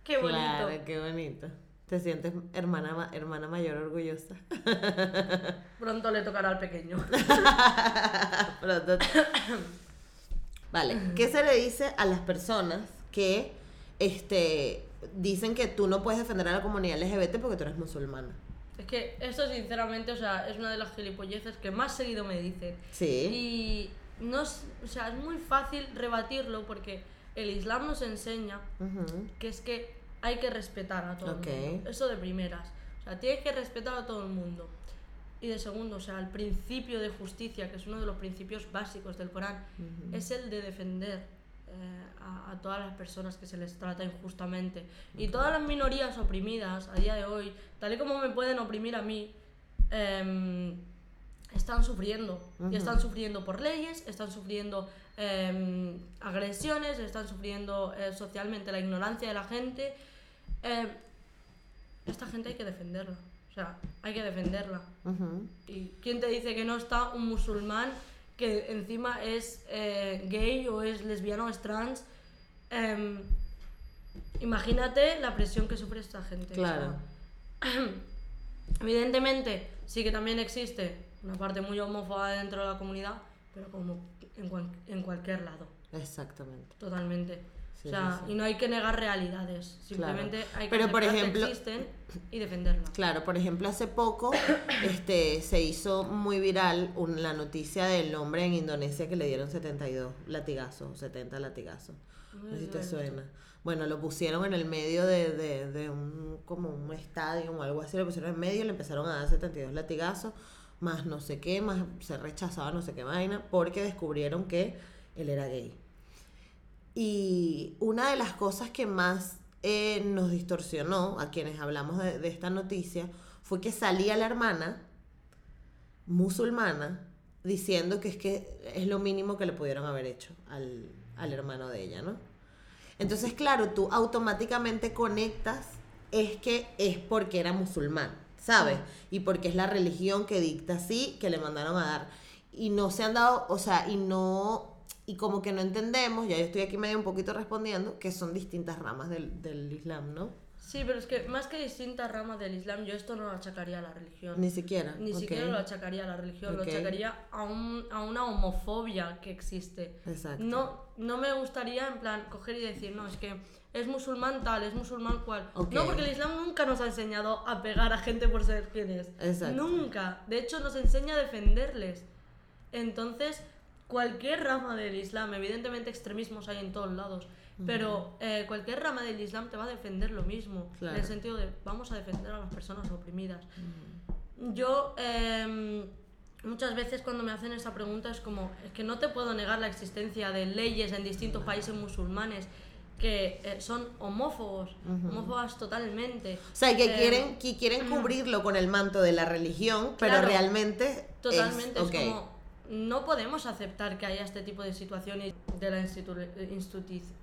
qué bonito. Claro, qué bonito. Te sientes hermana, ma- hermana mayor orgullosa. Pronto le tocará al pequeño. Pronto. Vale, ¿qué se le dice a las personas que este, dicen que tú no puedes defender a la comunidad LGBT porque tú eres musulmana? Es que eso, sinceramente, o sea, es una de las gilipolleces que más seguido me dicen. Sí. Y no es, o sea, es muy fácil rebatirlo porque el Islam nos enseña Ujú. que es que hay que respetar a todo Ok. el mundo. Eso de primeras. O sea, tienes que respetar a todo el mundo. Y de segundo, o sea, el principio de justicia, que es uno de los principios básicos del Corán, es el de defender a, a todas las personas que se les trata injustamente. Y todas las minorías oprimidas a día de hoy, tal y como me pueden oprimir a mí, em, están sufriendo. Y están sufriendo por leyes, están sufriendo em, agresiones, están sufriendo eh, socialmente la ignorancia de la gente. Em, esta gente hay que defenderla. O sea, hay que defenderla. ¿Y quién te dice que no está un musulmán que encima es eh, gay o es lesbiano o es trans? Em, imagínate la presión que sufre esta gente. o sea, Claro. Evidentemente, sí que también existe una parte muy homófoba dentro de la comunidad, pero como en, cual- en cualquier lado, Exactamente. totalmente. Sí, o sea, sí, sí. y no hay que negar realidades, simplemente hay que Pero, por aceptar que ejemplo- existen y defenderlas. Claro, por ejemplo, hace poco este, se hizo muy viral un- la noticia del hombre en Indonesia que le dieron 72 latigazos, 70 latigazos. No sé si te suena. Bueno, lo pusieron en el medio de, de, de un, como un estadio o algo así, lo pusieron en medio y le empezaron a dar 72 latigazos, más no sé qué, más se rechazaba no sé qué vaina, porque descubrieron que él era gay. Y una de las cosas que más eh, nos distorsionó a quienes hablamos de, esta noticia fue que salía la hermana musulmana diciendo que es que es lo mínimo que le pudieron haber hecho al, al hermano de ella, ¿no? Entonces, claro, tú automáticamente conectas es que es porque era musulmán, ¿sabes? Y porque es la religión que dicta así, que le mandaron a dar. Y no se han dado, o sea, y no, y como que no entendemos, ya yo estoy aquí medio un poquito respondiendo, que son distintas ramas del, del Islam, ¿no? Sí, pero es que más que distintas ramas del Islam, yo esto no lo achacaría a la religión. Ni siquiera. Ni ok. siquiera lo achacaría a la religión, Ok. lo achacaría a, un, a una homofobia que existe. Exacto. No, no me gustaría, en plan, coger y decir, no, es que es musulmán tal, es musulmán cual. Ok. No, porque el Islam nunca nos ha enseñado a pegar a gente por ser quien es. Exacto. Nunca. De hecho, nos enseña a defenderles. Entonces, cualquier rama del Islam, evidentemente extremismos hay en todos lados, pero eh, cualquier rama del Islam te va a defender lo mismo. Claro. En el sentido de, vamos a defender a las personas oprimidas. Yo em, muchas veces cuando me hacen esa pregunta es como, es que no te puedo negar la existencia de leyes en distintos países musulmanes que eh, son homófobos, homófobas totalmente. O sea, que Eh, quieren, que quieren cubrirlo con el manto de la religión, pero Claro. realmente. Totalmente, es, como, no podemos aceptar que haya este tipo de situaciones de la institu-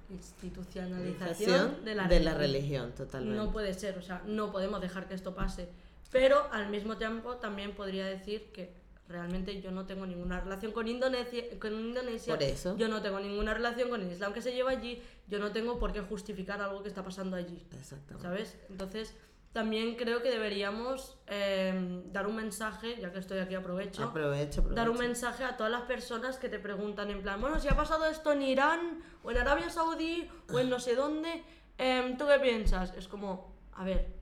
institucionalización de la, de la religión. religión, totalmente. No puede ser, o sea, no podemos dejar que esto pase. Pero al mismo tiempo también podría decir que realmente yo no tengo ninguna relación con Indonesia, con Indonesia. Por eso. Yo no tengo ninguna relación con el Islam que se lleva allí. Yo no tengo por qué justificar algo que está pasando allí. Exactamente. ¿Sabes? Entonces, también creo que deberíamos eh, dar un mensaje, ya que estoy aquí aprovecho, Aprovecho, aprovecho. dar un mensaje a todas las personas que te preguntan en plan, bueno, si ha pasado esto en Irán o en Arabia Saudí o en no sé dónde, em, ¿tú qué piensas? Es como, a ver,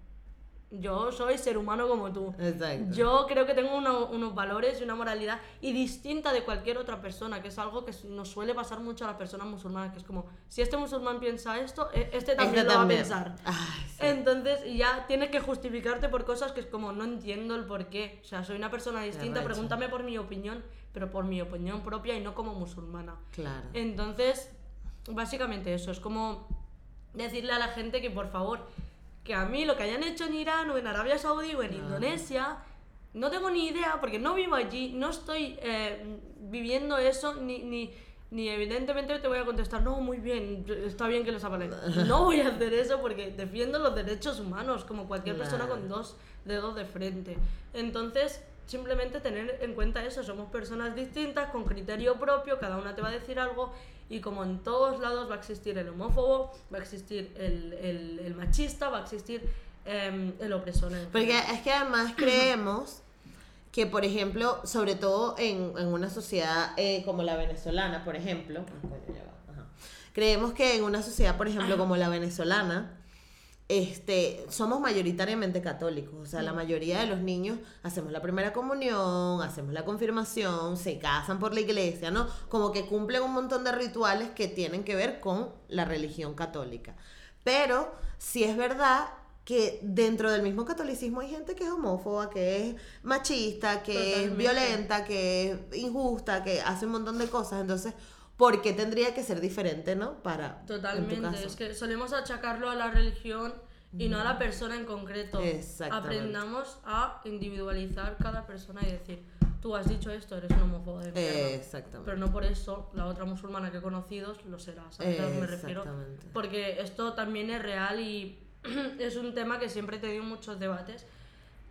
yo soy ser humano como tú. Exacto. Yo creo que tengo una- unos valores y una moralidad y distinta de cualquier otra persona, que es algo que nos suele pasar mucho a las personas musulmanas, que es como, si este musulmán piensa esto, e- este también Este lo también. va a pensar. Ay, sí. Entonces ya tienes que justificarte por cosas que es como no entiendo el por qué. O sea, soy una persona distinta, pregúntame por mi opinión, pero por mi opinión propia y no como musulmana. Claro. Entonces, básicamente eso, es como decirle a la gente que por favor, que a mí lo que hayan hecho en Irán o en Arabia Saudí o en Indonesia, no tengo ni idea porque no vivo allí, no estoy eh, viviendo eso, ni, ni, ni evidentemente te voy a contestar, no, muy bien, está bien que los apalen. No voy a hacer eso porque defiendo los derechos humanos como cualquier persona Claro. con dos dedos de frente. Entonces, simplemente tener en cuenta eso, somos personas distintas, con criterio propio, cada una te va a decir algo y como en todos lados va a existir el homófobo, va a existir el, el- el machista, va a existir em, el opresor. en Porque es que además creemos que, por ejemplo, sobre todo en, en una sociedad eh, como la venezolana, por ejemplo, ah, creemos que en una sociedad, por ejemplo, como la venezolana, este, somos mayoritariamente católicos, o sea, la mayoría de los niños hacemos la primera comunión, hacemos la confirmación, se casan por la iglesia, ¿no? Como que cumplen un montón de rituales que tienen que ver con la religión católica. Pero si es verdad que dentro del mismo catolicismo hay gente que es homófoba, que es machista, que es violenta, que es injusta, que hace un montón de cosas, entonces, ¿por qué tendría que ser diferente, no? Para Totalmente, es que solemos achacarlo a la religión y no a la persona en concreto. Exactamente. Aprendamos a individualizar cada persona y decir, tú has dicho esto, eres un homófobo de mierda. Exactamente. Pero no por eso la otra musulmana que he conocido lo será, ¿sabes a lo que me refiero? Exactamente. Porque esto también es real y es un tema que siempre he tenido muchos debates.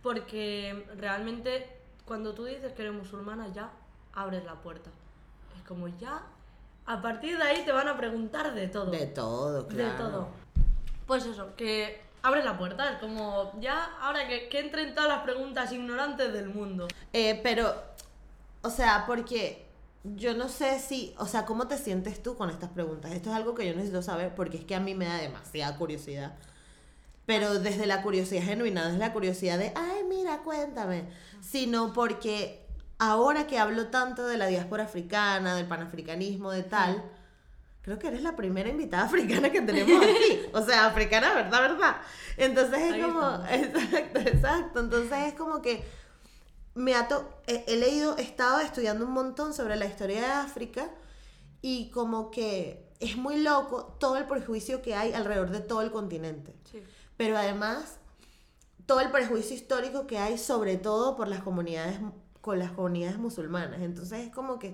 Porque realmente cuando tú dices que eres musulmana ya abres la puerta. Es como ya, a partir de ahí te van a preguntar de todo. De todo, claro. De todo. Pues eso, que abres la puerta, es como ya, ahora que, que entren todas las preguntas ignorantes del mundo. Eh, pero, o sea, porque yo no sé si, o sea, ¿cómo te sientes tú con estas preguntas? Esto es algo que yo necesito saber porque es que a mí me da demasiada curiosidad. Pero desde la curiosidad genuina, desde la curiosidad de, ay, mira, cuéntame. Sino porque ahora que hablo tanto de la diáspora africana, del panafricanismo, de tal, creo que eres la primera invitada africana que tenemos aquí. O sea, africana, ¿verdad? ¿Verdad? Entonces es Ahí como, estamos. exacto, exacto. Entonces es como que me ha he, he leído, he estado estudiando un montón sobre la historia de África y como que es muy loco todo el prejuicio que hay alrededor de todo el continente. Sí. Pero además, todo el prejuicio histórico que hay, sobre todo por las comunidades, con las comunidades musulmanas. Entonces es como que,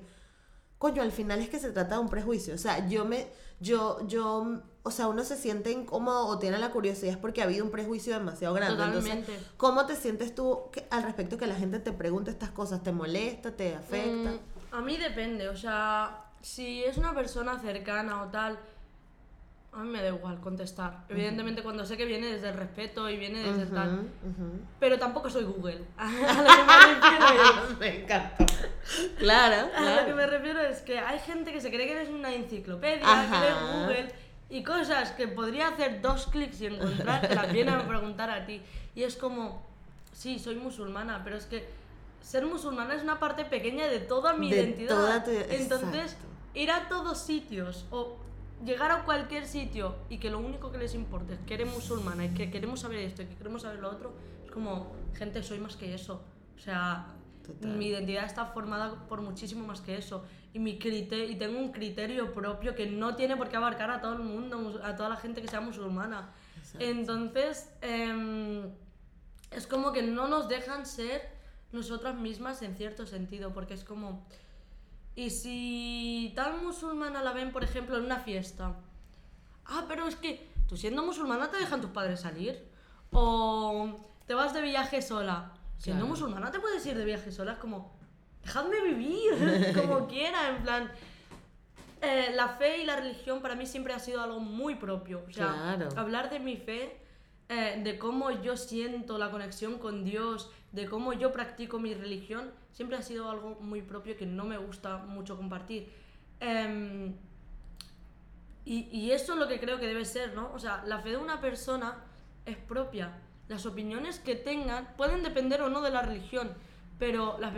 coño, al final es que se trata de un prejuicio. O sea, yo me, yo, yo, o sea, uno se siente incómodo o tiene la curiosidad porque ha habido un prejuicio demasiado grande. Entonces, Totalmente. ¿cómo te sientes tú que- al respecto que la gente te pregunte estas cosas? ¿Te molesta? ¿Te afecta? Mm, a mí depende, o sea, si es una persona cercana o tal, a mí me da igual contestar. Evidentemente cuando sé que viene desde el respeto y viene desde el tal. Ujú, ujú. Pero tampoco soy Google. A lo que me refiero. Claro, A lo que me refiero es que hay gente que se cree que eres una enciclopedia, Ajá. que eres Google y cosas que podría hacer dos clics y encontrar, te las vienen a preguntar a ti. Y es como, sí, soy musulmana, pero es que ser musulmana es una parte pequeña de toda mi De identidad. toda tu- Entonces, exacto. ir a todos sitios o llegar a cualquier sitio y que lo único que les importe es que eres musulmana y que queremos saber esto y que queremos saber lo otro, es como, gente, soy más que eso. O sea, Total. mi identidad está formada por muchísimo más que eso. Y, mi criterio, y tengo un criterio propio que no tiene por qué abarcar a todo el mundo, a toda la gente que sea musulmana. Exacto. Entonces, em, es como que no nos dejan ser nosotras mismas en cierto sentido, porque es como... Y si tal musulmana la ven, por ejemplo, en una fiesta. Ah, pero es que tú siendo musulmana te dejan tus padres salir. O te vas de viaje sola. Siendo Claro. musulmana te puedes ir de viaje sola. Es como, dejadme vivir como quiera. En plan, eh, la fe y la religión para mí siempre ha sido algo muy propio. O sea, Claro. hablar de mi fe, eh, de cómo yo siento la conexión con Dios, de cómo yo practico mi religión, siempre ha sido algo muy propio que no me gusta mucho compartir. Em, y, y eso es lo que creo que debe ser, ¿no? O sea, la fe de una persona es propia. Las opiniones que tengan pueden depender o no de la religión, pero las,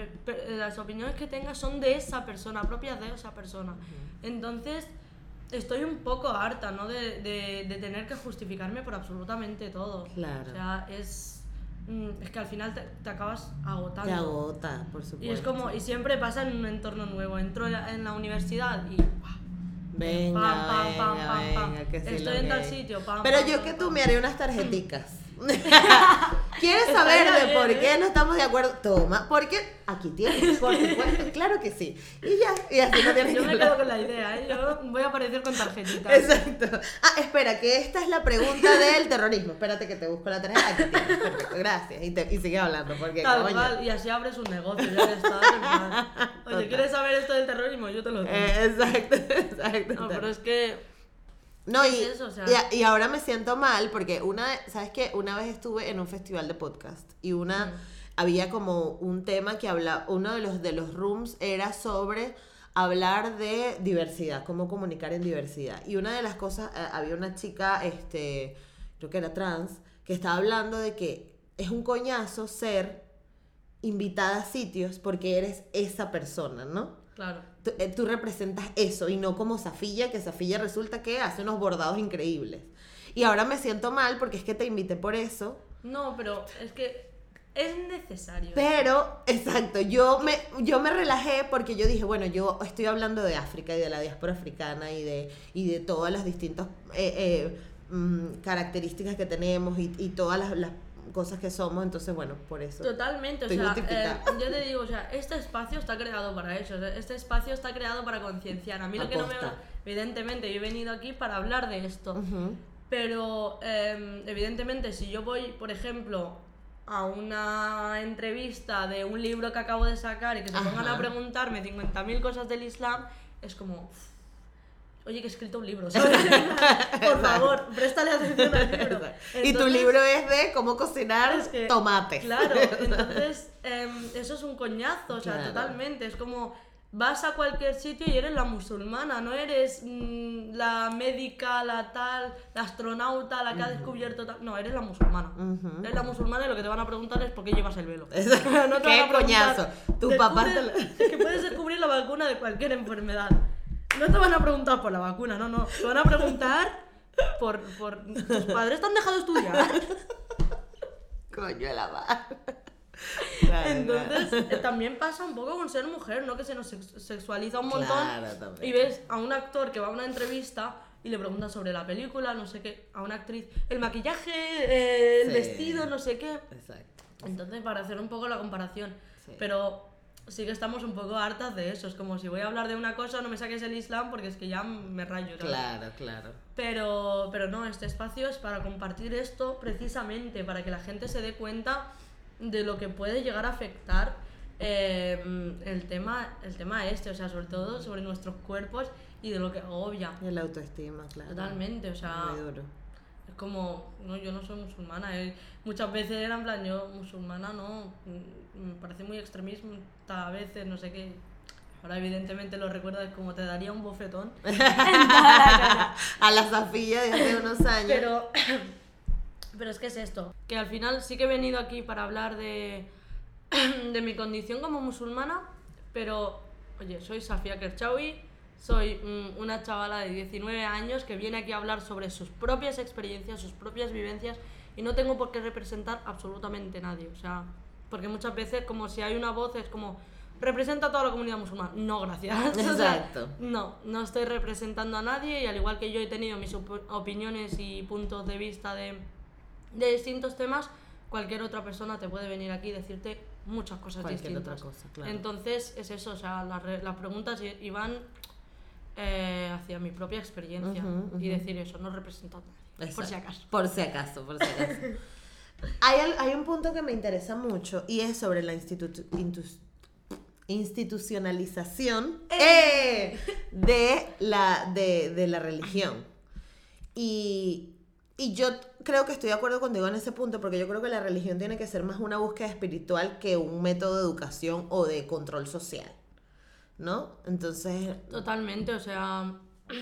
las opiniones que tenga son de esa persona, propias de esa persona. Entonces, estoy un poco harta, ¿no? De, de- de tener que justificarme por absolutamente todo. Claro. O sea, es, mm, es que al final te, te acabas agotando. Te agota, por supuesto. Y es como, y siempre pasa en un entorno nuevo. Entro en la universidad y. Venga, pam, pam, venga, pam, pam, pam. venga, que sí Estoy en tal sitio, pam, Pero yo que tú me haré unas tarjeticas. ¿Quieres saber de por ¿eh? qué no estamos de acuerdo? Toma, porque aquí tienes, por supuesto, claro que sí. Y ya, y así no tienes Yo que me hablar. quedo con la idea, ¿eh? Yo voy a aparecer con tarjetitas. Exacto. Ah, espera, que esta es la pregunta del terrorismo. Espérate que te busco la tarjeta. Aquí tienes, perfecto, gracias. Y, te- y sigue hablando, porque Tal coño. cual, y así abres un negocio, ya plan, Oye, Total. ¿quieres saber esto del terrorismo? Yo te lo digo. Eh, exacto, exacto. no, pero es que. No, y, es eso? O sea- y ahora me siento mal porque una, vez- ¿sabes qué? Una vez estuve en un festival de podcast y una, Mm. había como un tema que habla, uno de los, de los rooms era sobre hablar de diversidad, cómo comunicar en diversidad. Y una de las cosas, eh, había una chica, este, creo que era trans, que estaba hablando de que es un coñazo ser invitada a sitios porque eres esa persona, ¿no? Claro. tú, eh, tú representas eso y no como Safilla, que Safilla resulta que hace unos bordados increíbles. Y ahora me siento mal porque es que te invité por eso. No, pero es que es necesario. Pero, exacto, yo me, yo me relajé porque yo dije, bueno, yo estoy hablando de África y de la diáspora africana y de, y de todas las distintas eh, eh, mm, características que tenemos y, y todas las, las cosas que somos. Entonces, bueno, por eso. Totalmente, o Estoy sea, eh, yo te digo, o sea, este espacio está creado para eso, este espacio está creado para concienciar. A mí lo que no me evidentemente, yo he venido aquí para hablar de esto, pero eh, evidentemente si yo voy, por ejemplo, a una entrevista de un libro que acabo de sacar y que se pongan Ajá. a preguntarme 50.000 cosas del Islam, es como... "Uf, Oye, que he escrito un libro, ¿sabes? Por favor, préstale atención al libro. y tu Entonces- libro es de cómo cocinar es que- tomates. Claro, entonces em, eso es un coñazo, o sea, Claro. totalmente. Es como vas a cualquier sitio y eres la musulmana, no eres mm, la médica, la tal, la astronauta, la que ha descubierto tal. No, eres la musulmana. Ujú. Eres la musulmana y lo que te van a preguntar es por qué llevas el velo. No te van Qué a preguntar, coñazo. Tu papá te "Descubre- lo- que puedes descubrir la vacuna de cualquier enfermedad. No te van a preguntar por la vacuna, no, no. Te van a preguntar por, por tus padres te han dejado estudiar. Coño la madre. Claro, Entonces, claro. eh, también pasa un poco con ser mujer, ¿no? Que se nos sex- sexualiza un montón. Claro, también. y ves a un actor que va a una entrevista y le pregunta sobre la película, no sé qué, a una actriz, el maquillaje, eh, el Sí. vestido, no sé qué. Exacto. Entonces, para hacer un poco la comparación. Sí. Pero sí que estamos un poco hartas de eso. Es como si voy a hablar de una cosa, no me saques el Islam porque es que ya me rayo. ¿sabes? Claro, claro. Pero, pero no, este espacio es para compartir esto precisamente, para que la gente se dé cuenta de lo que puede llegar a afectar eh, el, tema, el tema este, o sea, sobre todo sobre nuestros cuerpos y de lo que agobia. Y la autoestima, claro. Totalmente, o sea, Muy duro. es como, no, yo no soy musulmana. eh, Muchas veces era en plan, yo musulmana no, me parece muy extremista a veces, no sé qué. Ahora evidentemente lo recuerdas como te daría un bofetón. A la Zafilla de hace unos años. Pero, pero es que es esto, que al final sí que he venido aquí para hablar de, de mi condición como musulmana, pero, oye, soy Safia Kerchawi, soy mm, una chavala de 19 años que viene aquí a hablar sobre sus propias experiencias, sus propias vivencias, y no tengo por qué representar absolutamente nadie, o sea, porque muchas veces como si hay una voz es como... Representa a toda la comunidad musulmana. No, gracias. O sea, Exacto. no, no estoy representando a nadie y al igual que yo he tenido mis op- opiniones y puntos de vista de, de distintos temas, cualquier otra persona te puede venir aquí y decirte muchas cosas Cualquier distintas. otra cosa, claro. Entonces es eso, o sea, las, las preguntas iban eh, hacia mi propia experiencia Ujú, y ujú. decir eso, no represento a nadie, por si Exacto. acaso. Por si acaso, por si acaso. hay, hay un punto que me interesa mucho y es sobre la institu- institucionalización ¡Eh! de, la, de, de la religión. Y, y yo creo que estoy de acuerdo contigo en ese punto porque yo creo que la religión tiene que ser más una búsqueda espiritual que un método de educación o de control social. ¿No? Entonces, Totalmente, o sea,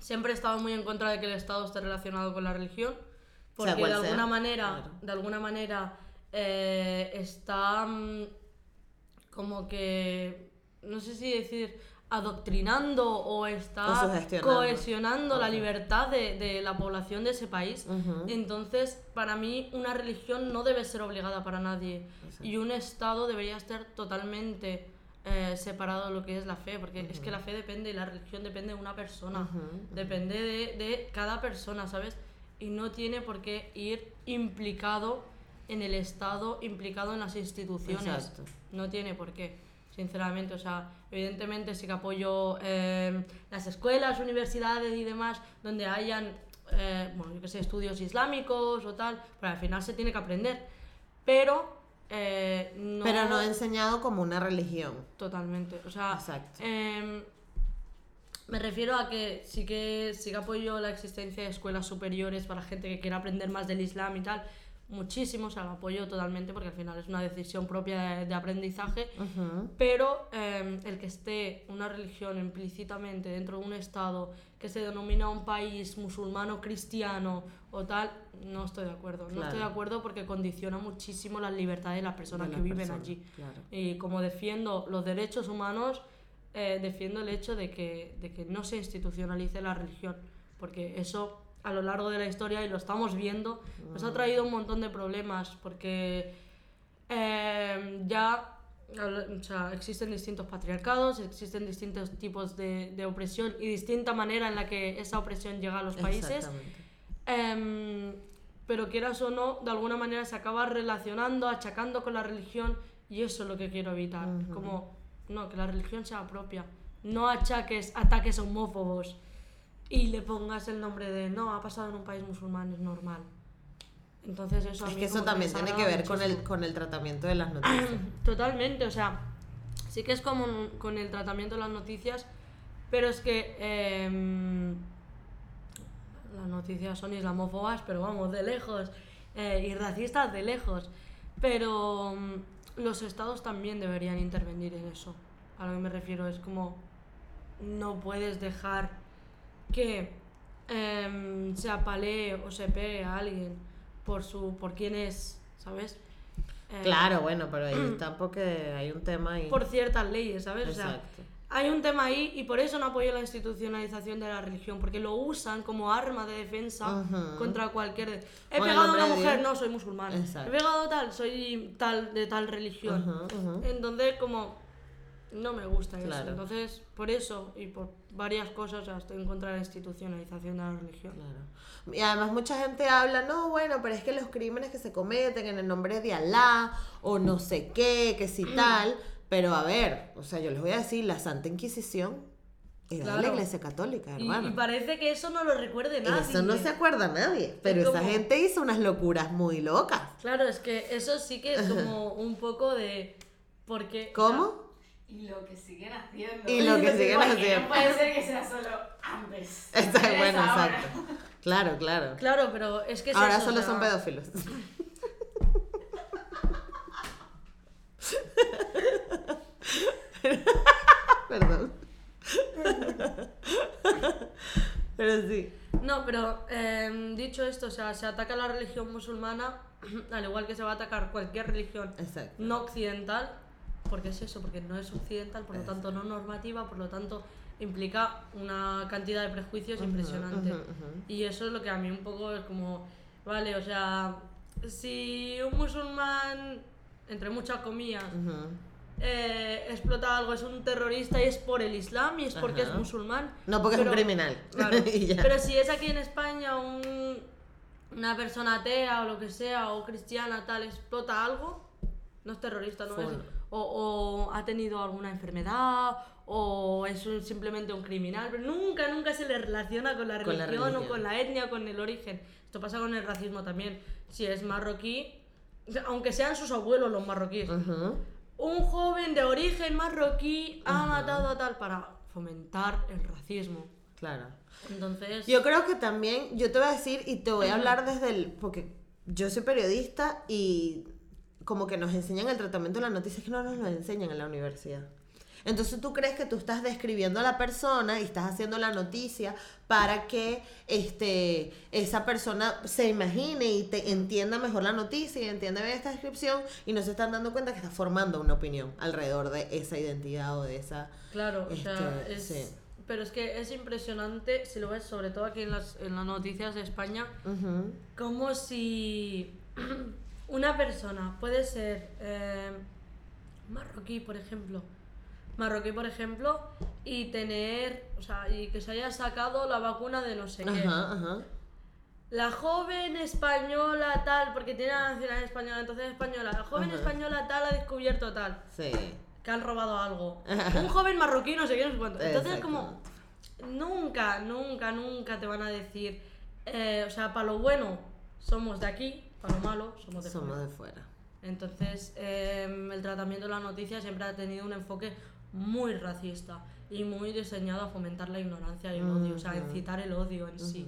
siempre he estado muy en contra de que el Estado esté relacionado con la religión, porque Sea de sea, alguna manera, claro. de alguna manera eh, está mm, como que, no sé si decir, adoctrinando o está cohesionando la libertad de, de la población de ese país. Entonces, para mí, una religión no debe ser obligada para nadie. Exacto. Y un Estado debería estar totalmente eh, separado de lo que es la fe, porque es que la fe depende y la religión depende de una persona. Depende de, de cada persona, ¿sabes? Y no tiene por qué ir implicado en el Estado, implicado en las instituciones. Exacto. No tiene por qué, sinceramente. O sea, evidentemente sí que apoyo eh, las escuelas, universidades y demás, donde hayan, eh, bueno, yo qué sé, estudios islámicos o tal, pero al final se tiene que aprender. Pero eh, no... pero no enseñado como una religión. Totalmente. O sea, Exacto. Me refiero a que sí que sí que apoyo la existencia de escuelas superiores para gente que quiera aprender más del Islam y tal. Muchísimo, o sea, lo apoyo totalmente porque al final es una decisión propia de, de aprendizaje. Ujú. Pero em, el que esté una religión implícitamente dentro de un estado que se denomina un país musulmano cristiano o tal, no estoy de acuerdo. No Claro. estoy de acuerdo porque condiciona muchísimo las libertades de las personas De que viven personas, allí. claro. Y como defiendo los derechos humanos, eh, defiendo el hecho de que, de que no se institucionalice la religión, porque eso a lo largo de la historia, y lo estamos viendo, nos ha traído un montón de problemas, porque eh, ya o sea, existen distintos patriarcados, existen distintos tipos de, de opresión y distinta manera en la que esa opresión llega a los países. Em, pero quieras o no, de alguna manera se acaba relacionando, achacando con la religión y eso es lo que quiero evitar. Como, no, que la religión sea propia. No achaques ataques homófobos y le pongas el nombre de, no, ha pasado en un país musulmán, es normal. Entonces eso a Es que eso también tiene que ver con el, con el tratamiento de las noticias. Totalmente, o sea, sí que es como un- con el tratamiento de las noticias, pero es que em, las noticias son islamófobas, pero vamos, de lejos, eh, y racistas de lejos. Pero mm, los estados también deberían intervenir en eso. A lo que me refiero es como no puedes dejar que em, se apalee o se pegue a alguien por su por quién es, ¿sabes? Eh, Claro, bueno, pero ahí tampoco hay un tema ahí. por ciertas leyes, ¿sabes? O sea, Exacto. Hay un tema ahí y por eso no apoyo la institucionalización de la religión, porque lo usan como arma de defensa Ujú. contra cualquier... He el pegado a una mujer, no, soy musulmán. Exacto. He pegado tal, soy tal de tal religión. Ujú, ujú. Entonces, como... No me gusta eso. Claro. Entonces, por eso y por varias cosas, estoy en contra de la institucionalización de la religión. Claro. Y además mucha gente habla, no, bueno, pero es que los crímenes que se cometen en el nombre de Alá o no sé qué, que si tal, pero a ver, o sea, yo les voy a decir, la Santa Inquisición era de la Claro. Iglesia Católica, Y, hermano. y parece que eso no lo recuerde nadie. Eso no se acuerda nadie, pero esa como- gente hizo unas locuras muy locas. Claro, es que eso sí que es como un poco de... Porque... ¿Cómo? Y lo que siguen haciendo. Y lo que siguen haciendo. No puede ser que sea solo antes. Está Es bueno, ahora. exacto. Claro, claro. Claro, pero es que es Ahora eso, solo o sea, son pedófilos. Perdón. Pero sí. No, pero em, dicho esto, o sea, se ataca la religión musulmana al igual que se va a atacar cualquier religión Exacto. no occidental, porque es eso, porque no es occidental, por lo tanto no normativa, por lo tanto implica una cantidad de prejuicios impresionante. Y eso es lo que a mí un poco es como, vale, o sea, si un musulmán, entre muchas comillas. Eh, explota algo, es un terrorista y es por el Islam y es porque Ajá. es musulmán. No porque es un criminal. Claro. Pero si es aquí en España un- una persona atea o lo que sea, o cristiana, tal, explota algo, no es terrorista, no es. Full. O, o ha tenido alguna enfermedad, o es un- simplemente un criminal, pero nunca, nunca se le relaciona con la Con religión, la religión. o con la etnia o con el origen. Esto pasa con el racismo también. Si es marroquí, aunque sean sus abuelos los marroquíes. Un joven de origen marroquí ha matado a tal para fomentar el racismo. Claro. Entonces, Yo creo que también, yo te voy a decir y te voy a hablar desde el, porque yo soy periodista y como que nos enseñan el tratamiento de la noticia, es que no nos lo enseñan en la universidad. Entonces tú crees que tú estás describiendo a la persona y estás haciendo la noticia para que este, esa persona se imagine y te entienda mejor la noticia y entienda bien esta descripción y no se están dando cuenta que estás formando una opinión alrededor de esa identidad o de esa... claro, o sea, Este, es, sí. pero es que es impresionante, si lo ves, sobre todo aquí en las, en las noticias de España, como si una persona puede ser eh, marroquí, por ejemplo, marroquí, por ejemplo, y tener, o sea, y que se haya sacado la vacuna de no sé qué. Ajá, ajá. La joven española tal, porque tiene la nacionalidad española, entonces española. La joven Ajá. española tal ha descubierto tal, Sí. que han robado algo. Un joven marroquí no sé qué, no sé cuánto. Entonces Exacto. como, nunca, nunca, nunca te van a decir, eh, o sea, para lo bueno somos de aquí, para lo malo somos de Somos fuera. de fuera. Entonces, em, el tratamiento de la noticia siempre ha tenido un enfoque muy racista y muy diseñado a fomentar la ignorancia y el odio, o sea, incitar el odio en sí.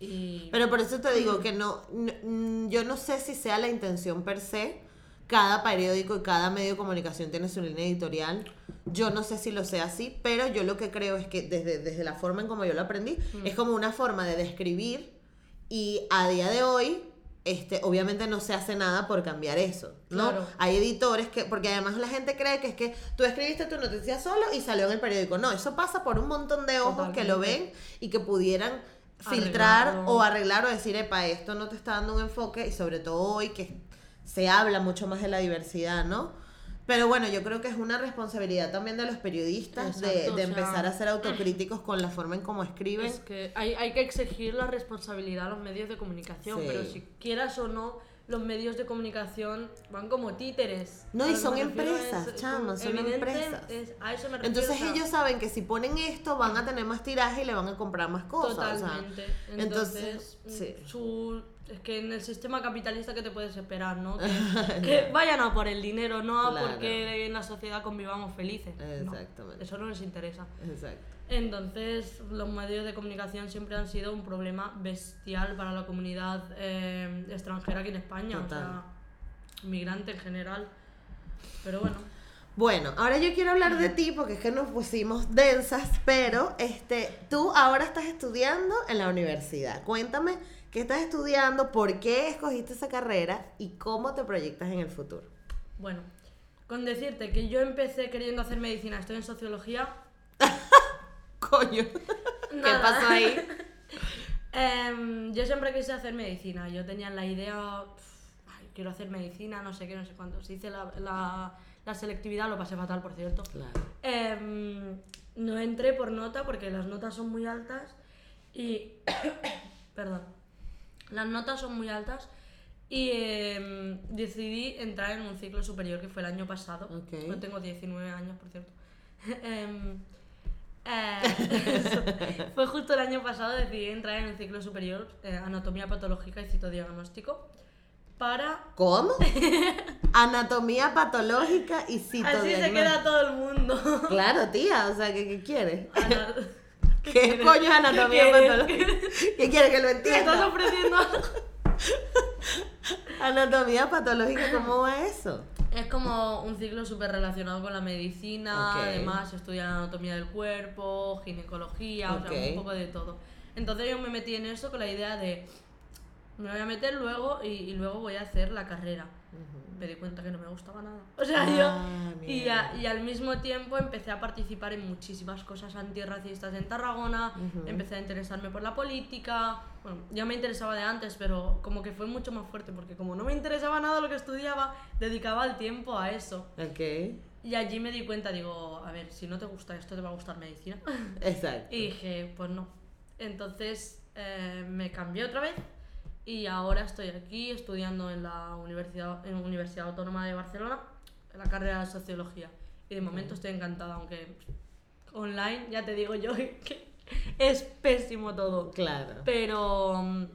Y Pero por eso te digo que no, n- mm, yo no sé si sea la intención per se. Cada periódico y cada medio de comunicación tiene su línea editorial. Yo no sé si lo sea así, pero yo lo que creo es que desde, desde la forma en como yo lo aprendí, es como una forma de describir y a día de hoy, este, obviamente no se hace nada por cambiar eso, ¿no? Claro. Hay editores que, porque además la gente cree que es que tú escribiste tu noticia solo y salió en el periódico. No, eso pasa por un montón de ojos que lo ven y que pudieran filtrar Arreglarlo. o arreglar o decir, epa, esto no te está dando un enfoque y sobre todo hoy que se habla mucho más de la diversidad, ¿no? Pero bueno, yo creo que es una responsabilidad también de los periodistas de, Exacto, de o sea, empezar a ser autocríticos con la forma en cómo escriben. Es que hay, hay que exigir la responsabilidad a los medios de comunicación, Sí. pero si quieras o no, los medios de comunicación van como títeres. No, y son empresas, es- chama, son evidente- empresas. es- a eso me refiero. Entonces o sea, ellos saben que si ponen esto van a tener más tiraje y le van a comprar más cosas. o sea, Totalmente. entonces, Entonces, sí. mm, su- es que en el sistema capitalista que te puedes esperar, ¿no? Que, que vayan a por el dinero, no a Claro. porque en la sociedad convivamos felices. No, Exactamente. eso no les interesa. Exacto. Entonces, los medios de comunicación siempre han sido un problema bestial para la comunidad eh, extranjera aquí en España, Total. o sea, migrante en general. Pero bueno, Bueno, ahora yo quiero hablar de ti porque es que nos pusimos densas, pero este, tú ahora estás estudiando en la universidad. Cuéntame qué estás estudiando, por qué escogiste esa carrera y cómo te proyectas en el futuro. bueno. con decirte que yo empecé queriendo hacer medicina, estoy en sociología. Coño. ¿Qué Nada. pasó ahí? Em, yo siempre quise hacer medicina. Yo tenía la idea, "Uf, ay, quiero hacer medicina, no sé qué, no sé cuánto. Si hice la, la- la selectividad, lo pasé fatal, por cierto. Claro. Em, no entré por nota porque las notas son muy altas y... Perdón. Las notas son muy altas y em, decidí entrar en un ciclo superior que fue el año pasado. Ok. Yo tengo 19 años, por cierto. eh. Fue justo el año pasado decidí entrar en un ciclo superior, eh, anatomía patológica y citodiagnóstico, para... ¿Cómo? Anatomía patológica y Así se citodiagnóstico. queda todo el mundo. Claro, tía, o sea, ¿qué, qué quieres? Ana- ¿Qué coño es anatomía ¿Qué patológica? ¿Qué quieres que lo ¿Me estás entienda? ofreciendo algo? Anatomía patológica, ¿cómo va eso? Es como un ciclo súper relacionado con la medicina, además estudiar anatomía del cuerpo, ginecología, o sea, un poco de todo. Entonces yo me metí en eso con la idea de, me voy a meter luego y, y luego voy a hacer la carrera. Me di cuenta que no me gustaba nada. O sea, Ah, yo... Y, a- y al mismo tiempo empecé a participar en muchísimas cosas antirracistas en Tarragona, Ujú. empecé a interesarme por la política, bueno, ya me interesaba de antes, pero como que fue mucho más fuerte, porque como no me interesaba nada lo que estudiaba, dedicaba el tiempo a eso. Ok, Y allí me di cuenta, digo, a ver, si no te gusta esto, te va a gustar medicina. exacto. Y dije, pues no. Entonces eh, me cambié otra vez y ahora estoy aquí estudiando en la Universidad, en Universidad Autónoma de Barcelona, en la carrera de Sociología. Y de momento estoy encantada, aunque online, ya te digo yo, que es pésimo todo. Claro. Pero,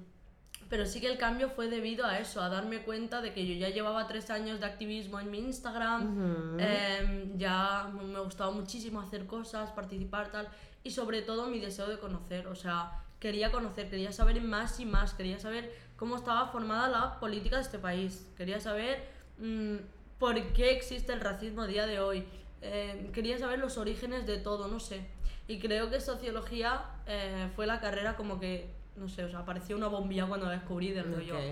pero sí que el cambio fue debido a eso, a darme cuenta de que yo ya llevaba tres años de activismo en mi Instagram, em, ya me gustaba muchísimo hacer cosas, participar, tal, y sobre todo mi deseo de conocer, o sea, quería conocer, quería saber más y más, quería saber cómo estaba formada la política de este país, quería saber mm, por qué existe el racismo a día de hoy, em, quería saber los orígenes de todo, no sé. Y creo que sociología eh, fue la carrera como que, no sé, o sea, parecía una bombilla cuando la descubrí del rollo. Ok.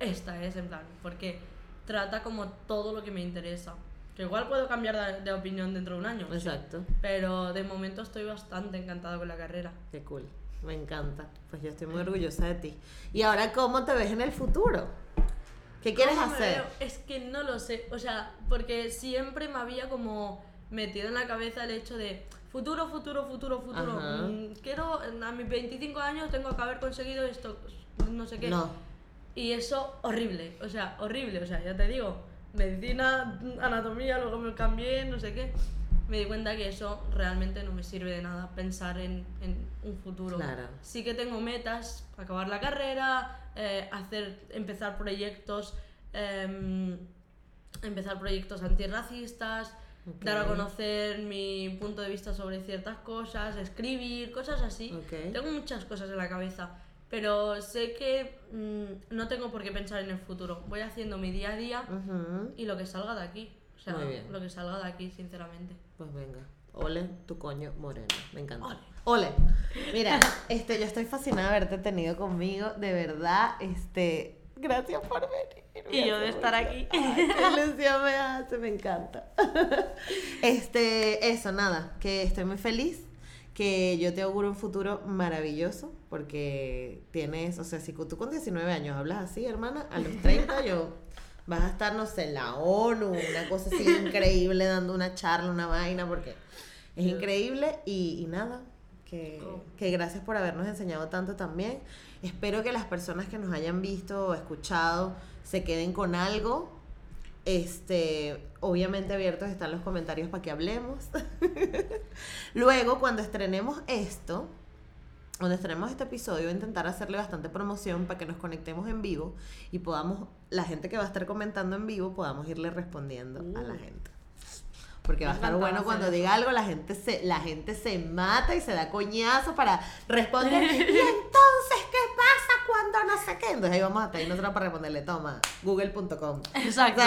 Esta es, en plan, porque trata como todo lo que me interesa. Que igual puedo cambiar de, de opinión dentro de un año. sí. Exacto. Pero de momento estoy bastante encantada con la carrera. Qué cool. Me encanta. Pues yo estoy muy orgullosa de ti. ¿Y ahora cómo te ves en el futuro? ¿Qué quieres ¿Cómo me hacer? Es que no lo sé. O sea, porque siempre me había como metido en la cabeza el hecho de futuro, futuro, futuro, futuro. Ajá. Mm, quiero, a mis 25 años tengo que haber conseguido esto, no sé qué. No. Y eso, horrible. O sea, horrible. O sea, ya te digo, medicina, anatomía, luego me cambié, no sé qué. Me di cuenta que eso realmente no me sirve de nada, pensar en, en un futuro. Claro. Sí que tengo metas, acabar la carrera, eh, hacer, empezar proyectos, em, empezar proyectos antirracistas, dar a conocer mi punto de vista sobre ciertas cosas, escribir, cosas así. Tengo muchas cosas en la cabeza, pero sé que mm, no tengo por qué pensar en el futuro. Voy haciendo mi día a día y lo que salga de aquí. Sea, Muy bien. lo que salga de aquí, sinceramente. Pues venga. Ole, tu coño moreno. Me encanta. Ole. Ole. Mira, este, yo estoy fascinada de haberte tenido conmigo. De verdad, este. Gracias por venir. Y yo de estar aquí. Ay, qué ilusión me hace, me encanta. Este, eso, nada, que estoy muy feliz, que yo te auguro un futuro maravilloso, porque tienes, o sea, si tú con 19 años hablas así, hermana, a los 30 yo vas a estar, no sé, en la ONU, una cosa así increíble, dando una charla, una vaina, porque es increíble y, y nada, que, que gracias por habernos enseñado tanto también. Espero que las personas que nos hayan visto o escuchado se queden con algo. Este, obviamente abiertos están los comentarios para que hablemos. Luego, cuando estrenemos esto, cuando estrenemos este episodio, intentar hacerle bastante promoción para que nos conectemos en vivo y podamos, la gente que va a estar comentando en vivo, podamos irle respondiendo a la Uh. gente. Porque va a estar bueno cuando diga algo, la gente se, la gente se mata y se da coñazo para responder. y entonces, ¿qué pasa cuando no sé qué? Entonces ahí vamos a estar nosotros para responderle, toma, google.com. Exacto,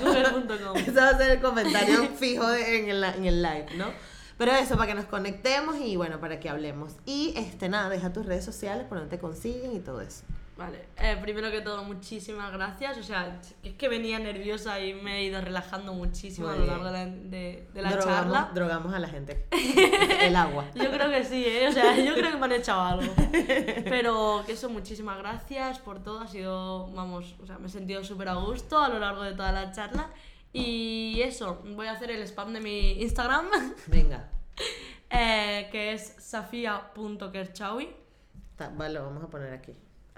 google.com. Ese va a ser el comentario fijo de- en, el, en el live, ¿no? Pero eso, para que nos conectemos y bueno, para que hablemos. Y este nada, deja tus redes sociales por donde te consiguen y todo eso. Vale, eh, primero que todo, muchísimas gracias. O sea, es que venía nerviosa y me he ido relajando muchísimo Muy a lo largo de la, de- de la drogamos, charla. drogamos a la gente. El agua. Yo creo que sí, ¿eh? O sea, yo creo que me han echado algo. Pero que eso, muchísimas gracias por todo. Ha sido, vamos, o sea, me he sentido súper a gusto a lo largo de toda la charla. Y eso, voy a hacer el spam de mi Instagram, Venga. eh, que es safia.kerchawi. Vale, lo vamos a poner aquí.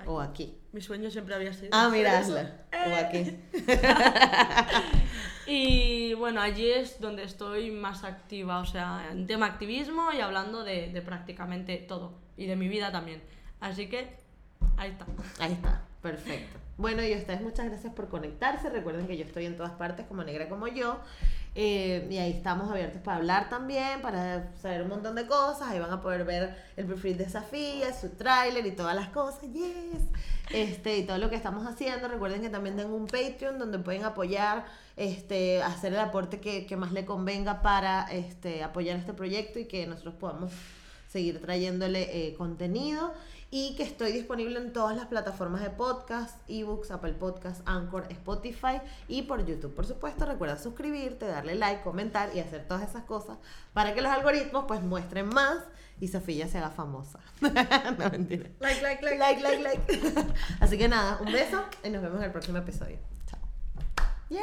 O aquí. Mi sueño siempre había sido. Ah, mira. O aquí. Y bueno, allí es donde estoy más activa, o sea, en tema activismo y hablando de, de prácticamente todo. Y de mi vida también. Así que, ahí está. Ahí está, perfecto. Bueno, y a ustedes muchas gracias por conectarse. Recuerden que yo estoy en todas partes como negra como yo. Eh, y ahí estamos abiertos para hablar también, para saber un montón de cosas. Ahí van a poder ver el perfil de Safía, su tráiler y todas las cosas. Yes. Este, y todo lo que estamos haciendo. Recuerden que también tengo un Patreon donde pueden apoyar, este, hacer el aporte que, que más le convenga para este, apoyar este proyecto y que nosotros podamos seguir trayéndole eh, contenido y que estoy disponible en todas las plataformas de podcast, ebooks, Apple Podcast, Anchor, Spotify y por YouTube. Por supuesto, recuerda suscribirte, darle like, comentar y hacer todas esas cosas para que los algoritmos pues muestren más y Sofía se haga famosa. no, mentira. Like, like, like. Like, like, like. Así que nada, un beso y nos vemos en el próximo episodio. Chao. ¡Yay!